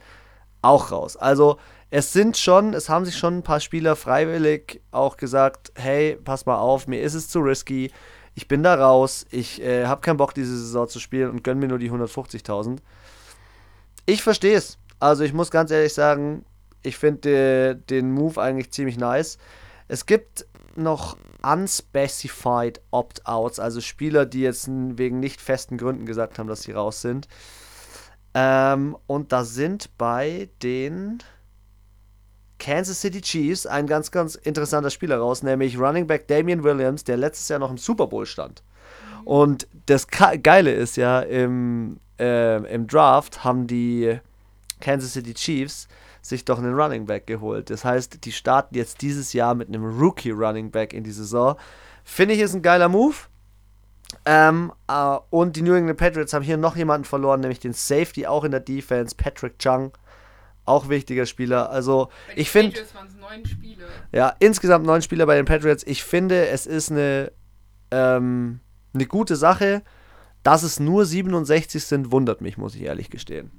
auch raus. Also es sind schon, es haben sich schon ein paar Spieler freiwillig auch gesagt, hey, pass mal auf, mir ist es zu risky ich bin da raus, ich äh, habe keinen Bock, diese Saison zu spielen und gönne mir nur die 150.000. Ich verstehe es. Also ich muss ganz ehrlich sagen, ich finde den Move eigentlich ziemlich nice. Es gibt noch unspecified Opt-outs, also Spieler, die jetzt wegen nicht festen Gründen gesagt haben, dass sie raus sind. Ähm, und da sind bei den Kansas City Chiefs ein ganz, ganz interessanter Spieler raus, nämlich Running Back Damian Williams, der letztes Jahr noch im Super Bowl stand. Und das Geile ist ja, im, äh, im Draft haben die Kansas City Chiefs sich doch einen Running Back geholt. Das heißt, die starten jetzt dieses Jahr mit einem Rookie Running Back in die Saison. Finde ich, ist ein geiler Move. Ähm, äh, und die New England Patriots haben hier noch jemanden verloren, nämlich den Safety auch in der Defense, Patrick Chung auch wichtiger Spieler. Also ich finde. Ja, insgesamt neun Spieler bei den Patriots. Ich finde, es ist eine, ähm, eine gute Sache. Dass es nur 67 sind, wundert mich, muss ich ehrlich gestehen.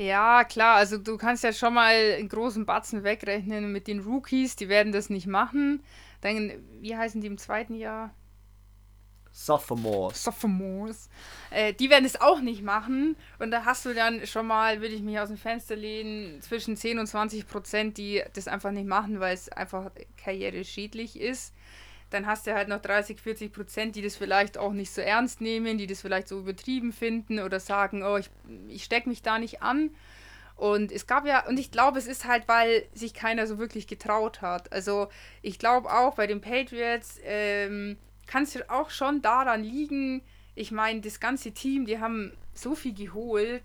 Ja, klar, also du kannst ja schon mal einen großen Batzen wegrechnen mit den Rookies, die werden das nicht machen. Dann, wie heißen die im zweiten Jahr? Sophomores. Sophomores. Äh, die werden es auch nicht machen. Und da hast du dann schon mal, würde ich mich aus dem Fenster lehnen, zwischen 10 und 20 Prozent, die das einfach nicht machen, weil es einfach karriereschädlich ist. Dann hast du halt noch 30, 40 Prozent, die das vielleicht auch nicht so ernst nehmen, die das vielleicht so übertrieben finden oder sagen, oh, ich, ich stecke mich da nicht an. Und es gab ja, und ich glaube, es ist halt, weil sich keiner so wirklich getraut hat. Also ich glaube auch bei den Patriots, ähm, kann es auch schon daran liegen, ich meine, das ganze Team, die haben so viel geholt,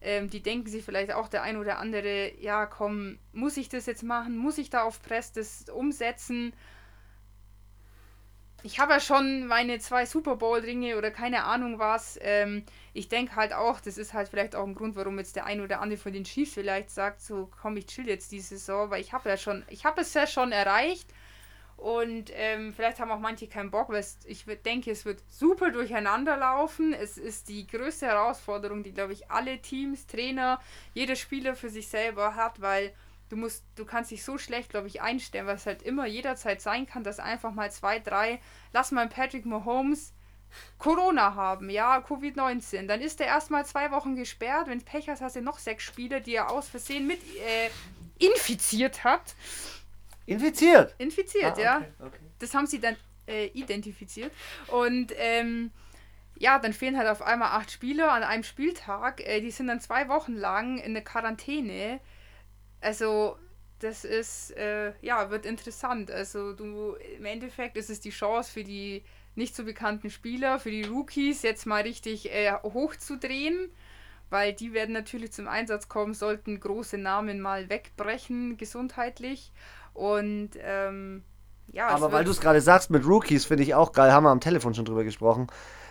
ähm, die denken sich vielleicht auch der ein oder andere, ja komm, muss ich das jetzt machen? Muss ich da auf Press das umsetzen? Ich habe ja schon meine zwei Super Bowl-Ringe oder keine Ahnung was. Ähm, ich denke halt auch, das ist halt vielleicht auch ein Grund, warum jetzt der ein oder andere von den Chiefs vielleicht sagt, so komm, ich chill jetzt diese Saison, weil ich habe ja schon, ich habe es ja schon erreicht und ähm, vielleicht haben auch manche keinen Bock, weil es, ich denke, es wird super durcheinander laufen. Es ist die größte Herausforderung, die, glaube ich, alle Teams, Trainer, jeder Spieler für sich selber hat, weil du musst, du kannst dich so schlecht, glaube ich, einstellen, was halt immer jederzeit sein kann, dass einfach mal zwei, drei, lass mal Patrick Mahomes Corona haben, ja, Covid-19. Dann ist er erstmal zwei Wochen gesperrt. Wenn Pech hast, hast du noch sechs Spieler, die er aus Versehen mit äh, infiziert hat. Infiziert? Infiziert, ah, okay, ja. Okay. Das haben sie dann äh, identifiziert. Und ähm, ja, dann fehlen halt auf einmal acht Spieler an einem Spieltag. Äh, die sind dann zwei Wochen lang in der Quarantäne. Also, das ist, äh, ja, wird interessant. Also, du, im Endeffekt ist es die Chance für die nicht so bekannten Spieler, für die Rookies jetzt mal richtig äh, hochzudrehen, weil die werden natürlich zum Einsatz kommen, sollten große Namen mal wegbrechen, gesundheitlich. Und ähm, ja. Aber weil du es gerade sagst mit Rookies, finde ich auch geil, haben wir am Telefon schon drüber gesprochen.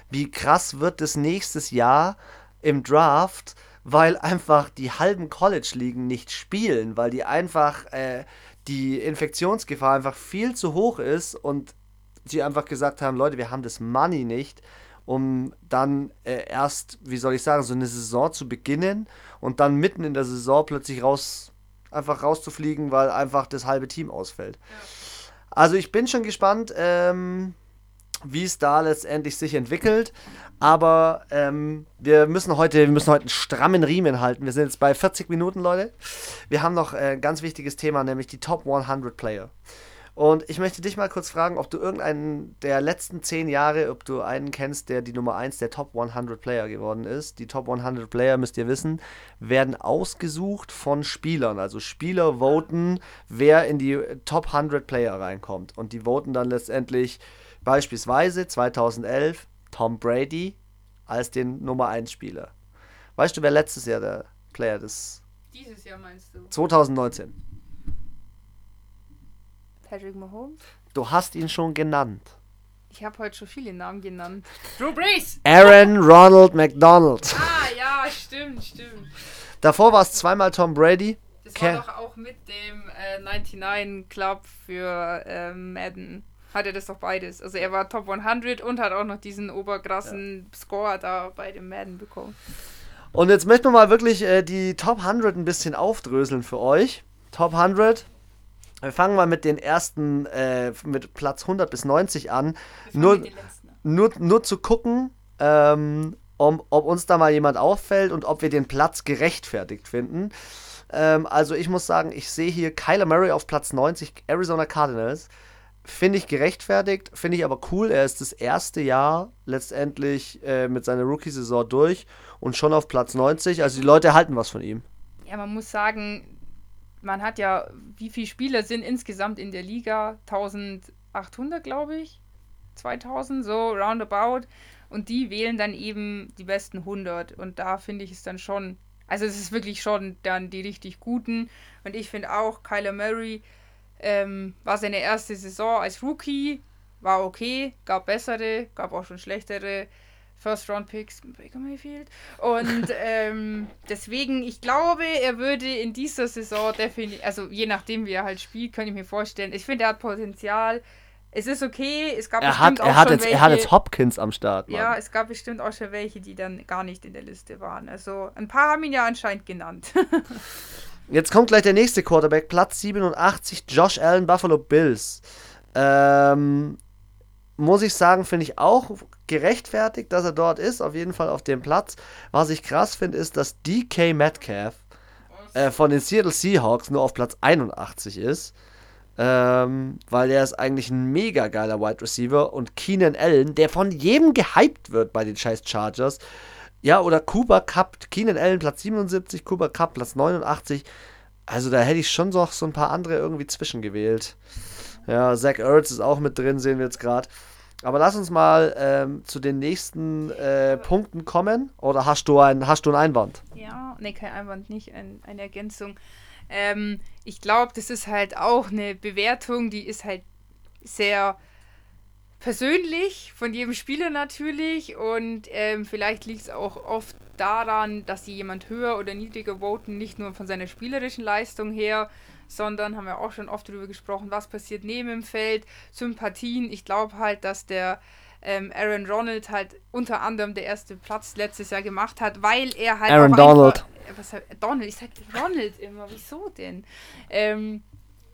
Wie krass wird das nächstes Jahr im Draft, weil einfach die halben College-Ligen nicht spielen, weil die einfach äh, die Infektionsgefahr einfach viel zu hoch ist und sie einfach gesagt haben, Leute, wir haben das Money nicht, um dann äh, erst, wie soll ich sagen, so eine Saison zu beginnen und dann mitten in der Saison plötzlich raus, einfach rauszufliegen, weil einfach das halbe Team ausfällt. Ja. Also ich bin schon gespannt, ähm, wie es da letztendlich sich entwickelt. Aber ähm, wir müssen heute, wir müssen heute einen strammen Riemen halten. Wir sind jetzt bei 40 Minuten, Leute. Wir haben noch äh, ein ganz wichtiges Thema, nämlich die Top 100 Player. Und ich möchte dich mal kurz fragen, ob du irgendeinen der letzten zehn Jahre, ob du einen kennst, der die Nummer 1 der Top 100 Player geworden ist. Die Top 100 Player, müsst ihr wissen, werden ausgesucht von Spielern. Also Spieler voten, wer in die Top 100 Player reinkommt. Und die voten dann letztendlich beispielsweise 2011 Tom Brady als den Nummer 1 Spieler. Weißt du, wer letztes Jahr der Player des... Dieses Jahr meinst du? 2019. Patrick Mahomes? Du hast ihn schon genannt. Ich habe heute schon viele Namen genannt. Drew Brees! Aaron Ronald McDonald. Ah, ja, stimmt, stimmt. Davor war es zweimal Tom Brady. Das war doch auch mit dem äh, 99 Club für äh, Madden. Hat er das doch beides. Also er war Top 100 und hat auch noch diesen oberkrassen ja. Score da bei dem Madden bekommen. Und jetzt möchten wir mal wirklich äh, die Top 100 ein bisschen aufdröseln für euch. Top 100 wir fangen mal mit den ersten, äh, mit Platz 100 bis 90 an. Nur, nur, nur zu gucken, ähm, um, ob uns da mal jemand auffällt und ob wir den Platz gerechtfertigt finden. Ähm, also ich muss sagen, ich sehe hier Kyler Murray auf Platz 90, Arizona Cardinals. Finde ich gerechtfertigt, finde ich aber cool. Er ist das erste Jahr letztendlich äh, mit seiner Rookie-Saison durch und schon auf Platz 90. Also die Leute halten was von ihm. Ja, man muss sagen, man hat ja, wie viele Spieler sind insgesamt in der Liga? 1800, glaube ich. 2000, so roundabout. Und die wählen dann eben die besten 100. Und da finde ich es dann schon, also es ist wirklich schon dann die richtig guten. Und ich finde auch, Kyler Murray ähm, war seine erste Saison als Rookie, war okay, gab bessere, gab auch schon schlechtere. First-Round-Picks Baker Mayfield. Und ähm, deswegen, ich glaube, er würde in dieser Saison definitiv, also je nachdem, wie er halt spielt, könnte ich mir vorstellen. Ich finde, er hat Potenzial. Es ist okay, es gab er bestimmt hat, er auch hat schon jetzt, welche, Er hat jetzt Hopkins am Start. Mann. Ja, es gab bestimmt auch schon welche, die dann gar nicht in der Liste waren. Also ein paar haben ihn ja anscheinend genannt. jetzt kommt gleich der nächste Quarterback, Platz 87, Josh Allen, Buffalo Bills. Ähm, muss ich sagen, finde ich auch gerechtfertigt, dass er dort ist, auf jeden Fall auf dem Platz. Was ich krass finde, ist, dass DK Metcalf äh, von den Seattle Seahawks nur auf Platz 81 ist. Ähm, weil er ist eigentlich ein mega geiler Wide Receiver und Keenan Allen, der von jedem gehypt wird bei den scheiß Chargers. Ja, oder Cooper Cup, Keenan Allen Platz 77, Cooper Cup Platz 89. Also da hätte ich schon so, so ein paar andere irgendwie zwischengewählt. Ja, Zach Ertz ist auch mit drin, sehen wir jetzt gerade. Aber lass uns mal ähm, zu den nächsten äh, Punkten kommen. Oder hast du, ein, hast du einen Einwand? Ja, nee, kein Einwand, nicht ein, eine Ergänzung. Ähm, ich glaube, das ist halt auch eine Bewertung, die ist halt sehr persönlich von jedem Spieler natürlich. Und ähm, vielleicht liegt es auch oft daran, dass sie jemand höher oder niedriger voten, nicht nur von seiner spielerischen Leistung her, sondern haben wir auch schon oft darüber gesprochen, was passiert neben dem Feld, Sympathien. Ich glaube halt, dass der ähm, Aaron Ronald halt unter anderem der erste Platz letztes Jahr gemacht hat, weil er halt. Aaron Donald. Einfach, was, Donald, ich sag Ronald immer, wieso denn? Ähm,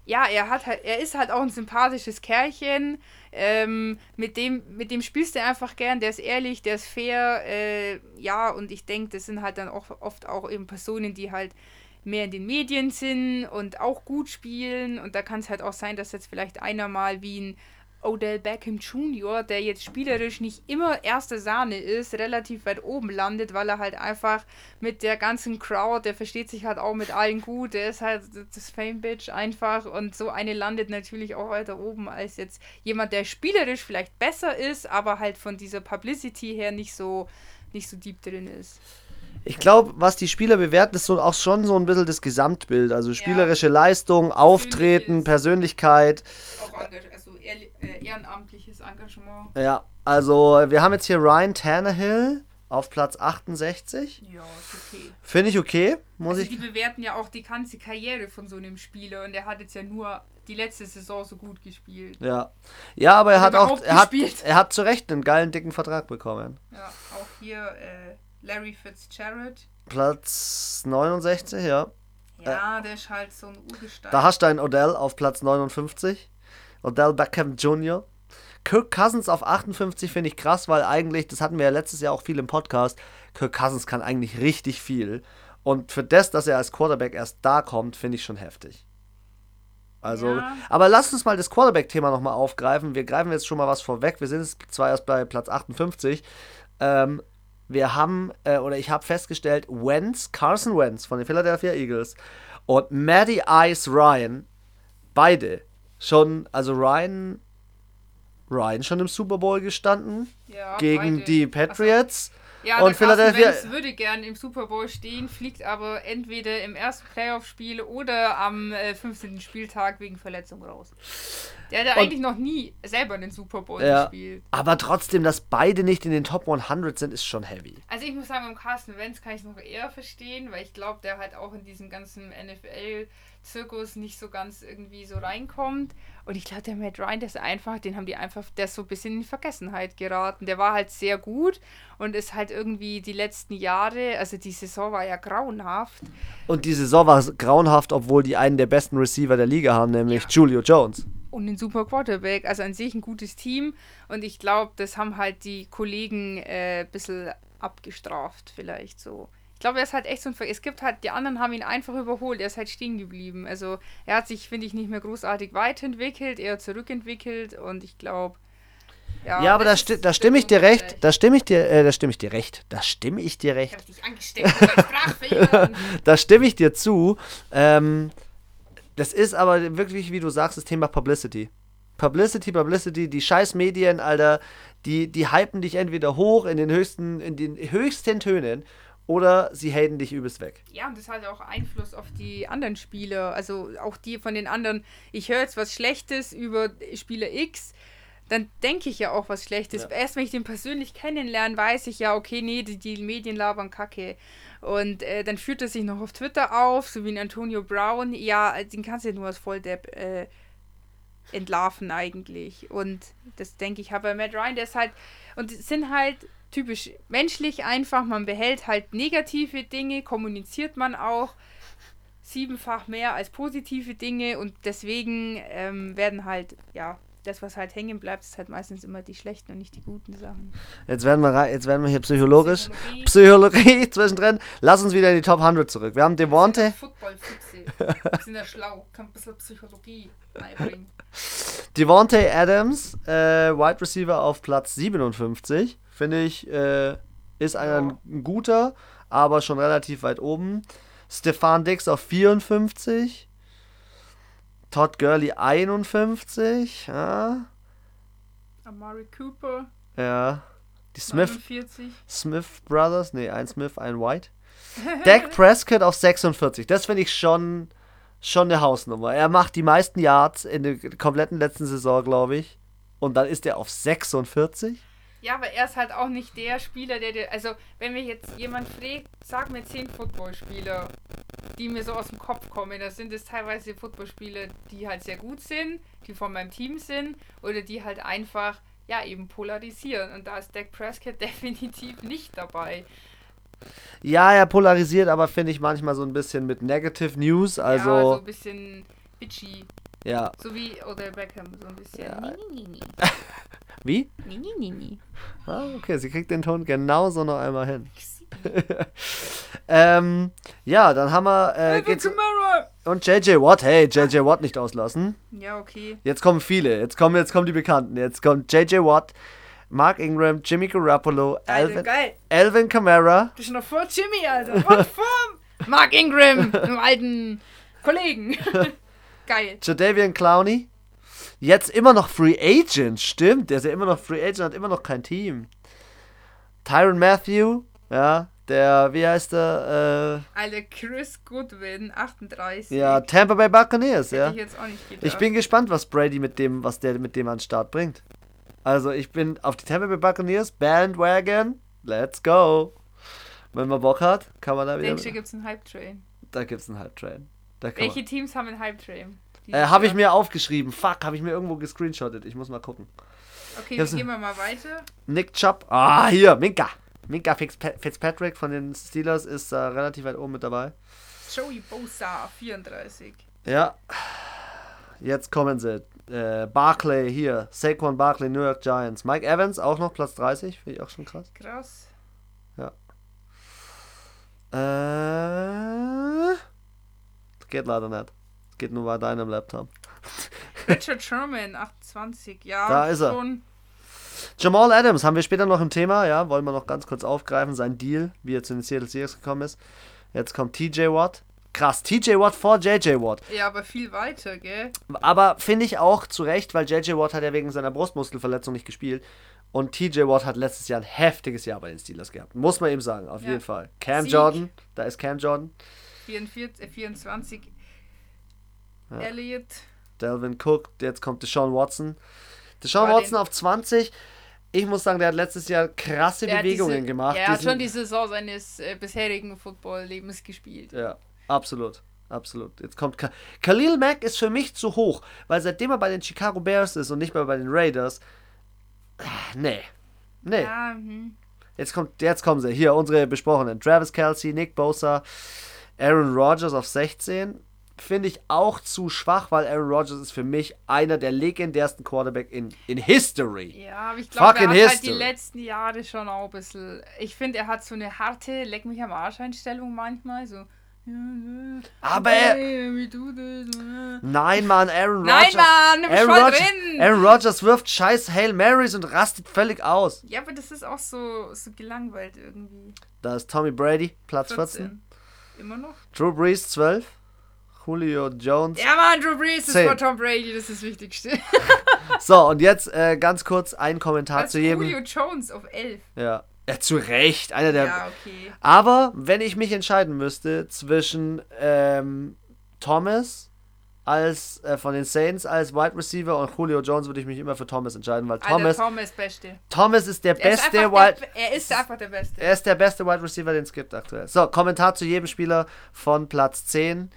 ja, er hat halt, er ist halt auch ein sympathisches Kerlchen. Ähm, mit, dem, mit dem spielst du einfach gern, der ist ehrlich, der ist fair, äh, ja, und ich denke, das sind halt dann auch oft auch eben Personen, die halt mehr in den Medien sind und auch gut spielen. Und da kann es halt auch sein, dass jetzt vielleicht einer mal wie ein Odell Beckham Jr., der jetzt spielerisch nicht immer erste Sahne ist, relativ weit oben landet, weil er halt einfach mit der ganzen Crowd, der versteht sich halt auch mit allen gut, der ist halt das Fame-Bitch einfach und so eine landet natürlich auch weiter oben als jetzt jemand, der spielerisch vielleicht besser ist, aber halt von dieser Publicity her nicht so, nicht so deep drin ist. Ich glaube, was die Spieler bewerten, ist so auch schon so ein bisschen das Gesamtbild. Also spielerische ja. Leistung, Auftreten, Persönlichkeit. Auch ehrenamtliches Engagement. Ja, also wir haben jetzt hier Ryan Tannehill auf Platz 68. Ja, ist okay. Finde ich okay, muss also ich. Die bewerten ja auch die ganze Karriere von so einem Spieler und er hat jetzt ja nur die letzte Saison so gut gespielt. Ja. Ja, aber er hat auch er hat, er hat zu Recht einen geilen dicken Vertrag bekommen. Ja, auch hier äh, Larry Fitzgerald. Platz 69, ja. Ja, äh, der ist halt so ein Urgestein. Da hast du einen Odell auf Platz 59. Odell Beckham Jr. Kirk Cousins auf 58 finde ich krass, weil eigentlich, das hatten wir ja letztes Jahr auch viel im Podcast, Kirk Cousins kann eigentlich richtig viel. Und für das, dass er als Quarterback erst da kommt, finde ich schon heftig. Also, ja. aber lass uns mal das Quarterback-Thema nochmal aufgreifen. Wir greifen jetzt schon mal was vorweg. Wir sind jetzt zwar erst bei Platz 58. Ähm, wir haben, äh, oder ich habe festgestellt, Wentz, Carson Wentz von den Philadelphia Eagles und Maddie Ice Ryan, beide schon, also Ryan, Ryan schon im Super Bowl gestanden ja, gegen beide. die Patriots. Also, ja, und Philadelphia Wentz würde gern im Super Bowl stehen, fliegt aber entweder im ersten Playoff-Spiel oder am äh, 15. Spieltag wegen Verletzung raus. Der hat ja eigentlich noch nie selber einen Super Bowl ja, gespielt. Aber trotzdem, dass beide nicht in den Top 100 sind, ist schon heavy. Also ich muss sagen, beim Carsten Wentz kann ich es noch eher verstehen, weil ich glaube, der halt auch in diesem ganzen NFL-Zirkus nicht so ganz irgendwie so reinkommt. Und ich glaube, der Matt Ryan, der ist einfach, den haben die einfach, der ist so ein bisschen in Vergessenheit geraten. Der war halt sehr gut und ist halt irgendwie die letzten Jahre, also die Saison war ja grauenhaft. Und die Saison war grauenhaft, obwohl die einen der besten Receiver der Liga haben, nämlich ja. Julio Jones und ein super Quarterback. Also an sich ein gutes Team. Und ich glaube, das haben halt die Kollegen äh, ein bisschen abgestraft, vielleicht so. Ich glaube, er ist halt echt so ein Ver Es gibt halt, die anderen haben ihn einfach überholt. Er ist halt stehen geblieben. Also er hat sich, finde ich, nicht mehr großartig weiterentwickelt, eher zurückentwickelt. Und ich glaube. Ja, ja, aber da, sti da stimme ich dir recht. Da stimme ich dir, äh, da stimme ich dir recht. Da stimme ich dir recht. Ich hab dich angesteckt Da stimme ich dir zu. Ähm, das ist aber wirklich, wie du sagst, das Thema Publicity. Publicity, Publicity, die scheiß Medien, Alter, die, die hypen dich entweder hoch in den höchsten, in den höchsten Tönen oder sie haten dich übelst weg. Ja, und das hat auch Einfluss auf die anderen Spieler. Also auch die von den anderen. Ich höre jetzt was Schlechtes über Spieler X, dann denke ich ja auch was Schlechtes. Ja. Erst wenn ich den persönlich kennenlerne, weiß ich ja, okay, nee, die, die Medien labern Kacke. Und äh, dann führt er sich noch auf Twitter auf, so wie ein Antonio Brown. Ja, den kannst du ja nur als Volldepp äh, entlarven eigentlich. Und das denke ich, habe bei Matt Ryan, der ist halt, und sind halt typisch menschlich einfach, man behält halt negative Dinge, kommuniziert man auch siebenfach mehr als positive Dinge und deswegen ähm, werden halt, ja, das, was halt hängen bleibt, ist halt meistens immer die schlechten und nicht die guten Sachen. Jetzt werden wir, jetzt werden wir hier psychologisch. Psychologie, Psychologie zwischendrin. Lass uns wieder in die Top 100 zurück. Wir haben Devonte. Wir sind ja schlau. Kann ein bisschen Psychologie beibringen. Devonte Adams, äh, Wide Receiver auf Platz 57. Finde ich, äh, ist ein, ja. ein guter, aber schon relativ weit oben. Stefan Dix auf 54. Todd Gurley 51, ja. Amari Cooper. Ja. Die Smith. 49. Smith Brothers, nee, ein Smith, ein White. Dak Prescott auf 46. Das finde ich schon, schon eine Hausnummer. Er macht die meisten Yards in der kompletten letzten Saison, glaube ich. Und dann ist er auf 46. Ja, aber er ist halt auch nicht der Spieler, der dir. Also, wenn mir jetzt jemand fragt, sag mir zehn Footballspieler, die mir so aus dem Kopf kommen, das sind es teilweise Footballspieler, die halt sehr gut sind, die von meinem Team sind, oder die halt einfach, ja, eben polarisieren. Und da ist Dak Prescott definitiv nicht dabei. Ja, er polarisiert, aber finde ich manchmal so ein bisschen mit Negative News. Also ja, so ein bisschen bitchy. Ja. So wie Odell Beckham, so ein bisschen. Ja. Wie? Nee, nee, nee, nee. Ah, okay, sie kriegt den Ton genauso noch einmal hin. ähm, ja, dann haben wir. Äh, geht's, und JJ Watt. Hey, JJ Watt nicht auslassen. Ja, okay. Jetzt kommen viele. Jetzt kommen, jetzt kommen die Bekannten. Jetzt kommt JJ Watt, Mark Ingram, Jimmy Garoppolo, Alvin, geil. Alvin Kamara. Das ist noch vor Jimmy, Alter. What vor Mark Ingram, einem alten Kollegen. Geil. Jadavian Clowney. Jetzt immer noch Free Agent. Stimmt, der ist ja immer noch Free Agent, hat immer noch kein Team. Tyron Matthew. Ja, der, wie heißt der? Alter, Chris Goodwin, 38. Äh, ja, Tampa Bay Buccaneers, ja. ich. Ich bin gespannt, was Brady mit dem, was der mit dem an den Start bringt. Also ich bin auf die Tampa Bay Buccaneers, Bandwagon, let's go. Wenn man Bock hat, kann man da wieder. Denkst du, gibt es einen Hype-Train? Da gibt's einen Hype-Train. Welche Teams haben einen Hype-Train? man. Äh, habe ich mir aufgeschrieben. Fuck, habe ich mir irgendwo gescreenshottet. Ich muss mal gucken. Okay, hab's- gehen wir mal weiter. Nick Chubb. Ah, hier, Minka. Minka Fitzpa- Fitzpatrick von den Steelers ist äh, relativ weit oben mit dabei. Joey Bosa, 34. Ja. Jetzt kommen sie. Äh, Barclay hier. Saquon Barclay, New York Giants. Mike Evans auch noch Platz 30. Finde ich auch schon krass. Krass. Äh. Geht leider nicht. Geht nur bei deinem Laptop. Richard Sherman, 28. Ja, Da ist er. schon. Jamal Adams haben wir später noch im Thema, ja, wollen wir noch ganz kurz aufgreifen, sein Deal, wie er zu den Seattle Seahawks gekommen ist. Jetzt kommt TJ Watt. Krass, TJ Watt vor JJ Watt. Ja, aber viel weiter, gell? Aber finde ich auch zu Recht, weil JJ Watt hat ja wegen seiner Brustmuskelverletzung nicht gespielt. Und TJ Watt hat letztes Jahr ein heftiges Jahr bei den Steelers gehabt. Muss man ihm sagen, auf Ja. jeden Fall. Cam Sieg. Jordan, da ist Cam Jordan. 44, äh, 24. Ja. Elliot. Delvin Cook, jetzt kommt Deshaun Watson. Deshaun War Watson auf 20. Ich muss sagen, der hat letztes Jahr krasse Der Bewegungen diese, gemacht. Er hat Diesen- schon die Saison seines äh, bisherigen Football-Lebens gespielt. Ja, absolut. Absolut. Jetzt kommt Ka Khalil Mack ist für mich zu hoch, weil seitdem er bei den Chicago Bears ist und nicht mehr bei den Raiders. ah, Nee. Nee. Ja, hm. Jetzt kommt, jetzt kommen sie. Hier unsere besprochenen. Travis Kelsey, Nick Bosa, Aaron Rodgers auf 16. Finde ich auch zu schwach, weil Aaron Rodgers ist für mich einer der legendärsten Quarterback in, in History. Ja, aber ich glaube, er hat halt die letzten Jahre schon auch ein bisschen. Ich finde, er hat so eine harte Leck mich am Arsch Einstellung manchmal. So. Aber Hey. Nein, Mann, Aaron Nein, Rodgers. Mann, du bist Aaron, Rodgers. Aaron Rodgers wirft scheiß Hail Marys und rastet völlig aus. Ja, aber das ist auch so, so gelangweilt irgendwie. Da ist Tommy Brady, Platz 14. 14. Immer noch? Drew Brees 12. Julio Jones. Ja, Mann, Drew Brees ist Zehn. vor Tom Brady, das ist das Wichtigste. So, und jetzt äh, ganz kurz ein Kommentar Was zu jedem. Julio Jones auf 11. Ja. ja, zu Recht. Einer der. Ja, okay. Aber wenn ich mich entscheiden müsste zwischen ähm, Thomas als äh, von den Saints als Wide Receiver und Julio Jones würde ich mich immer für Thomas entscheiden, weil Thomas Alter, Thomas Beste. Thomas ist der Er ist, beste einfach Wide der, er ist einfach der Beste. er ist der beste Wide Receiver, den es gibt aktuell. So, Kommentar zu jedem Spieler von Platz 10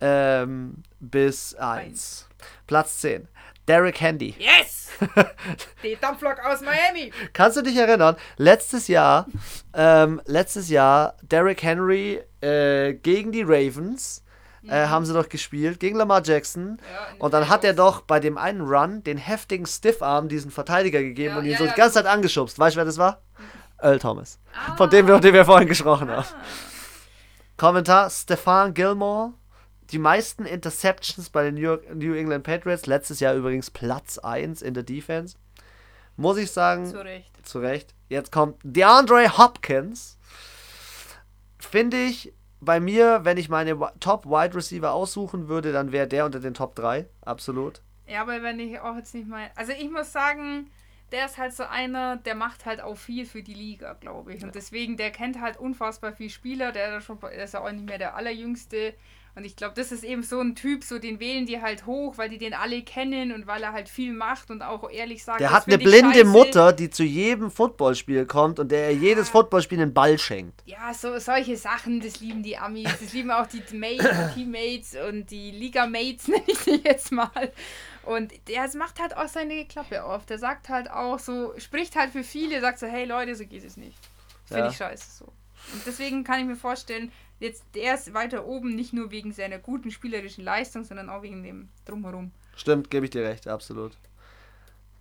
ähm, bis 1. Platz 10. Derek Handy. Yes! Die Dampflok aus Miami. Kannst du dich erinnern? Letztes Jahr, ähm, letztes Jahr Derrick Henry äh, gegen die Ravens äh, haben sie doch gespielt gegen Lamar Jackson. Ja, und dann hat er doch bei dem einen Run den heftigen Stiffarm diesen Verteidiger gegeben Ja, und ihn ja, so die ganze Zeit angeschubst. Weißt du, wer das war? Earl Thomas. Ah. Von dem, über den wir vorhin gesprochen haben. Kommentar: Stefan Gilmore. Die meisten Interceptions bei den New, York, New England Patriots. Letztes Jahr übrigens Platz 1 in der Defense. Muss ich sagen, Zu Recht. zu Recht. Jetzt kommt DeAndre Hopkins. Finde ich bei mir, wenn ich meine Wi- Top Wide Receiver aussuchen würde, dann wäre der unter den Top 3. Absolut. Ja, aber wenn ich auch jetzt nicht mal. Also ich muss sagen, der ist halt so einer, der macht halt auch viel für die Liga, glaube ich. Und deswegen, der kennt halt unfassbar viele Spieler, der, ist schon, der ist ja auch nicht mehr der allerjüngste. Und ich glaube, das ist eben so ein Typ, so den wählen die halt hoch, weil die den alle kennen und weil er halt viel macht und auch ehrlich sagt, Der hat eine blinde scheiße. Mutter, die zu jedem Footballspiel kommt und der jedes Footballspiel einen Ball schenkt. Ja, so, solche Sachen, das lieben die Amis. Das lieben auch die Mate, Teammates und die Liga-Mates, nenne ich sie jetzt mal. Und der macht halt auch seine Klappe auf. Der sagt halt auch so, spricht halt für viele, sagt so, hey Leute, so geht es nicht. Das finde Ja. ich scheiße so. Und deswegen kann ich mir vorstellen, jetzt der ist weiter oben, nicht nur wegen seiner guten spielerischen Leistung, sondern auch wegen dem Drumherum. Stimmt, gebe ich dir recht, absolut.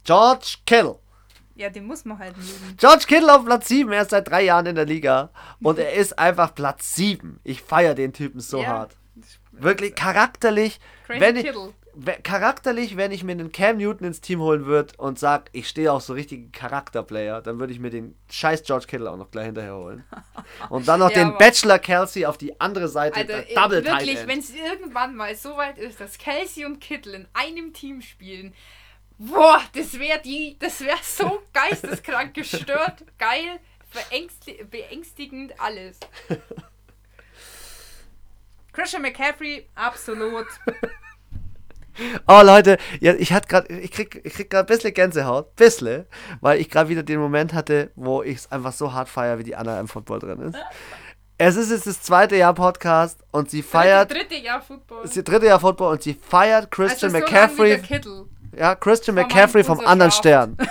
George Kittle. Ja, den muss man halt mögen. George Kittle auf Platz 7, er ist seit drei Jahren in der Liga und er ist einfach Platz 7. Ich feiere den Typen so ja, hart. Wirklich charakterlich. Crazy Wenn ich, Kittle. Charakterlich, wenn ich mir einen Cam Newton ins Team holen würde und sag, ich stehe auf so richtige Charakterplayer, dann würde ich mir den scheiß George Kittle auch noch gleich hinterher holen. Und dann noch Ja, den Bachelor Kelsey auf die andere Seite, Alter, der äh, Double wirklich, wenn es irgendwann mal so weit ist, dass Kelsey und Kittle in einem Team spielen, boah, das wäre die, das wäre so geisteskrank gestört, geil, beängstigend, alles. Christian McCaffrey, absolut. Oh Leute, ja, ich hatte gerade, ich krieg, ich krieg gerade ein bisschen Gänsehaut, bisschen, weil ich gerade wieder den Moment hatte, wo ich es einfach so hart feiere, wie die Anna im Football drin ist. Es ist jetzt das zweite Jahr Podcast und sie feiert, Dritte, dritte Jahr Football. es ist das dritte Jahr Football und sie feiert Christian also so McCaffrey, Kittle. ja, Christian Das war McCaffrey vom anderen Draft. Stern.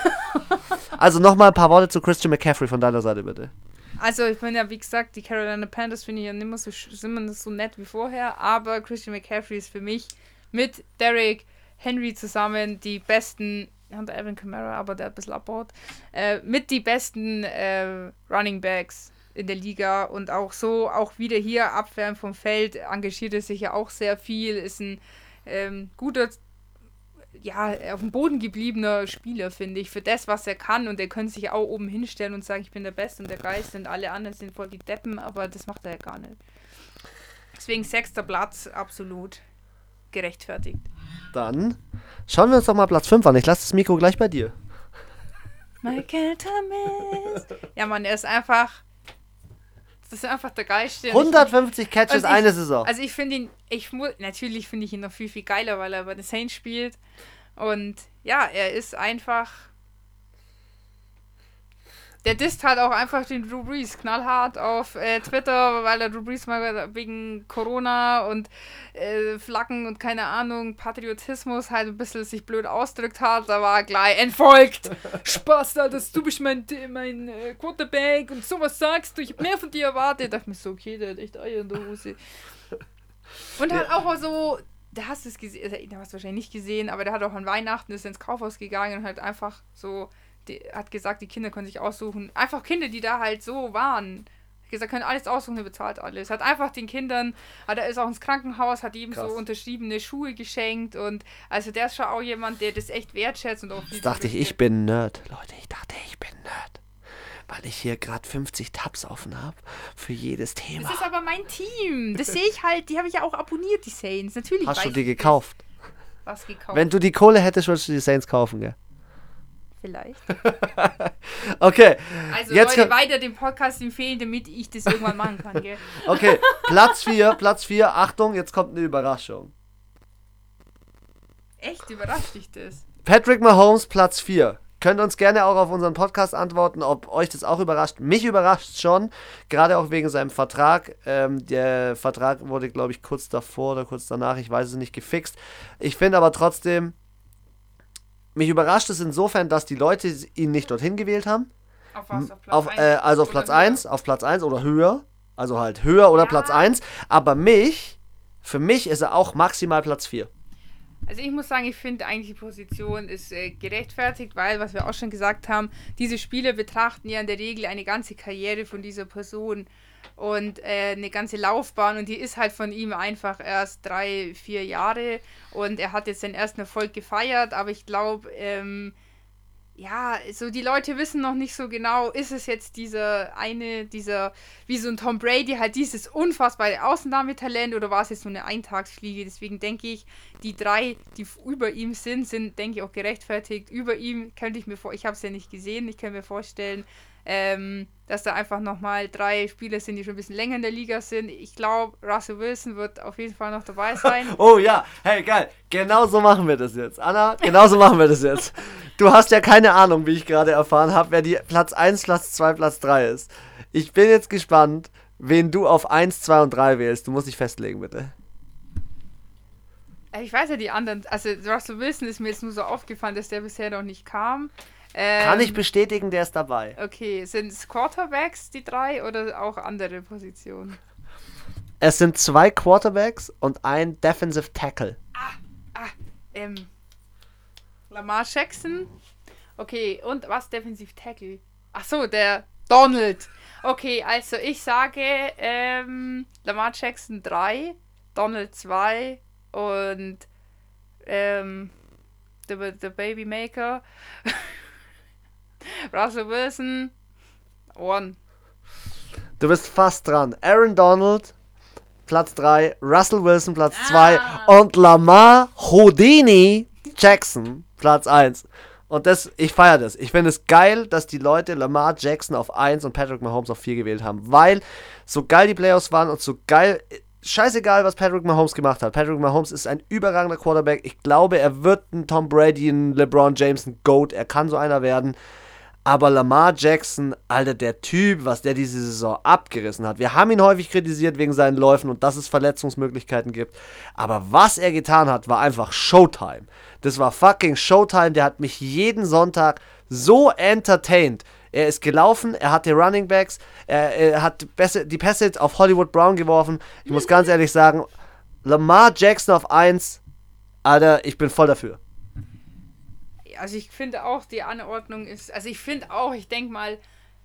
Also nochmal ein paar Worte zu Christian McCaffrey von deiner Seite bitte. Also ich meine ja, wie gesagt, die Carolina Panthers finde ich ja nicht mehr so, sind immer so nett wie vorher, aber Christian McCaffrey ist für mich mit Derek Henry zusammen die besten, und Evan Kamara, aber der hat ein bisschen abbaut, äh, mit die besten äh, Running Backs in der Liga und auch so, auch wieder hier abwehren vom Feld, engagiert er sich ja auch sehr viel, ist ein ähm, guter ja, auf dem Boden gebliebener Spieler, finde ich, für das, was er kann. Und er könnte sich auch oben hinstellen und sagen, ich bin der Beste und der Geist und alle anderen sind voll die Deppen, aber das macht er ja gar nicht. Deswegen sechster Platz, absolut gerechtfertigt. Dann schauen wir uns doch mal Platz 5 an. Ich lasse das Mikro gleich bei dir. Michael Thomas. Ja, Mann, er ist einfach. Das ist einfach der Geilste. Und ich- 150 Catches und ich- eine Saison. Also ich finde ihn, ich muss, natürlich finde ich ihn noch viel, viel geiler, weil er bei den Saints spielt. Und ja, er ist einfach. Der disst halt auch einfach den Drew Brees knallhart auf äh, Twitter, weil er Drew Brees mal wegen Corona und äh, Flaggen und keine Ahnung, Patriotismus halt ein bisschen sich blöd ausdrückt hat. Da war gleich entfolgt. Spaß da, dass du bist mein, mein äh, Quarterback und sowas sagst du. Ich hab mehr von dir erwartet. Da dachte ich mir so, okay, der hat echt Eier in der Hose. Und halt auch so, der hast es gesehen, der hast du wahrscheinlich nicht gesehen, aber der hat auch an Weihnachten ist ins Kaufhaus gegangen und halt einfach so, die, hat gesagt, die Kinder können sich aussuchen. Einfach Kinder, die da halt so waren. Hat gesagt, können alles aussuchen, er bezahlt alles. Hat einfach den Kindern, hat er ist auch ins Krankenhaus, hat ihm Krass. so unterschriebene Schuhe geschenkt und also der ist schon auch jemand, der das echt wertschätzt und auch Jetzt dachte ich, ich bin Nerd. Leute, ich dachte, ich bin Nerd. Weil ich hier gerade 50 Tabs offen habe für jedes Thema. Das ist aber mein Team. Das sehe ich halt, die habe ich ja auch abonniert, die Saints. Natürlich. Hast du die das. gekauft? Was gekauft? Wenn du die Kohle hättest, würdest du die Saints kaufen, gell? Vielleicht. Okay, Also Jetzt Leute, kann- weiter den Podcast empfehlen, damit ich das irgendwann machen kann, gell? okay. Platz 4, Platz 4. Achtung, jetzt kommt eine Überraschung. Echt überrascht dich das? Patrick Mahomes, Platz 4. Könnt uns gerne auch auf unseren Podcast antworten, ob euch das auch überrascht. Mich überrascht schon, gerade auch wegen seinem Vertrag. Ähm, der Vertrag wurde, glaube ich, kurz davor oder kurz danach, ich weiß es nicht, gefixt. Ich finde aber trotzdem, mich überrascht es insofern, dass die Leute ihn nicht dorthin gewählt haben. Auf was? Auf Platz Auf, eins? äh, also auf Platz höher? 1, auf Platz 1 oder höher. Also halt höher oder Ja. Platz 1. Aber mich, für mich ist er auch maximal Platz 4. Also ich muss sagen, ich finde eigentlich die Position ist äh, gerechtfertigt, weil, was wir auch schon gesagt haben, diese Spieler betrachten ja in der Regel eine ganze Karriere von dieser Person und äh, eine ganze Laufbahn und die ist halt von ihm einfach erst drei, vier Jahre und er hat jetzt den ersten Erfolg gefeiert, aber ich glaube, ähm, ja, so die Leute wissen noch nicht so genau, ist es jetzt dieser eine, dieser, wie so ein Tom Brady, halt dieses unfassbare Außennahmetalent oder war es jetzt nur eine Eintagsfliege? Deswegen denke ich, die drei, die über ihm sind, sind, denke ich, auch gerechtfertigt. Über ihm könnte ich mir vor, ich habe es ja nicht gesehen, ich kann mir vorstellen, ähm, dass da einfach nochmal drei Spieler sind, die schon ein bisschen länger in der Liga sind. Ich glaube, Russell Wilson wird auf jeden Fall noch dabei sein. Oh ja, hey, geil. Genau so machen wir das jetzt. Anna, genau so machen wir das jetzt. Du hast ja keine Ahnung, wie ich gerade erfahren habe, wer die Platz 1, Platz 2, Platz 3 ist. Ich bin jetzt gespannt, wen du auf 1, 2 und 3 wählst. Du musst dich festlegen, bitte. Äh, Ich weiß ja die anderen, also Russell Wilson ist mir jetzt nur so aufgefallen, dass der bisher noch nicht kam. Ähm, Kann ich bestätigen, der ist dabei. Okay, sind es Quarterbacks die drei oder auch andere Positionen? Es sind zwei Quarterbacks und ein Defensive Tackle. Ähm, Lamar Jackson. Okay, und was Defensive Tackle? Ach so, der Donald. Okay, also ich sage ähm, Lamar Jackson 3, Donald 2 und ähm, The, the Baby Maker, Russell Wilson, One. Du bist fast dran. Aaron Donald, Platz 3, Russell Wilson, Platz 2 ah. und Lamar Houdini Jackson, Platz 1. Und das, ich feiere das. Ich finde es geil, dass die Leute Lamar Jackson auf 1 und Patrick Mahomes auf 4 gewählt haben. Weil so geil die Playoffs waren und so geil. Scheißegal, was Patrick Mahomes gemacht hat. Patrick Mahomes ist ein überragender Quarterback. Ich glaube, er wird ein Tom Brady, ein LeBron James, ein Goat. Er kann so einer werden. Aber Lamar Jackson, Alter, der Typ, was der diese Saison abgerissen hat. Wir haben ihn häufig kritisiert wegen seinen Läufen und dass es Verletzungsmöglichkeiten gibt. Aber was er getan hat, war einfach Showtime. Das war fucking Showtime. Der hat mich jeden Sonntag so entertained. Er ist gelaufen, er hatte Running Backs, er, er hat die Pässe auf Hollywood Brown geworfen. Ich muss ganz ehrlich sagen, Lamar Jackson auf 1, Alter, ich bin voll dafür also ich finde auch, die Anordnung ist, also ich finde auch, ich denke mal,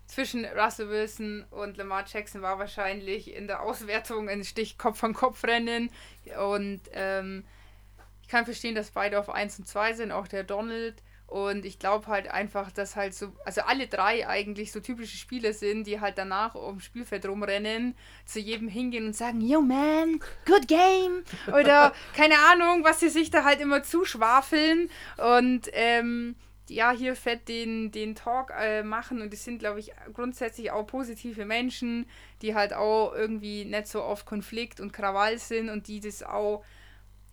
zwischen Russell Wilson und Lamar Jackson war wahrscheinlich in der Auswertung ein Stich Kopf an Kopf rennen. Und ähm, ich kann verstehen, dass beide auf 1 und 2 sind, auch der Donald und ich glaube halt einfach, dass halt so, also alle drei eigentlich so typische Spieler sind, die halt danach ums Spielfeld rumrennen, zu jedem hingehen und sagen, yo man, good game. Oder keine Ahnung, was sie sich da halt immer zuschwafeln. Und ähm, ja, hier fett den, den Talk äh, machen. Und die sind, glaube ich, grundsätzlich auch positive Menschen, die halt auch irgendwie nicht so auf Konflikt und Krawall sind und die das auch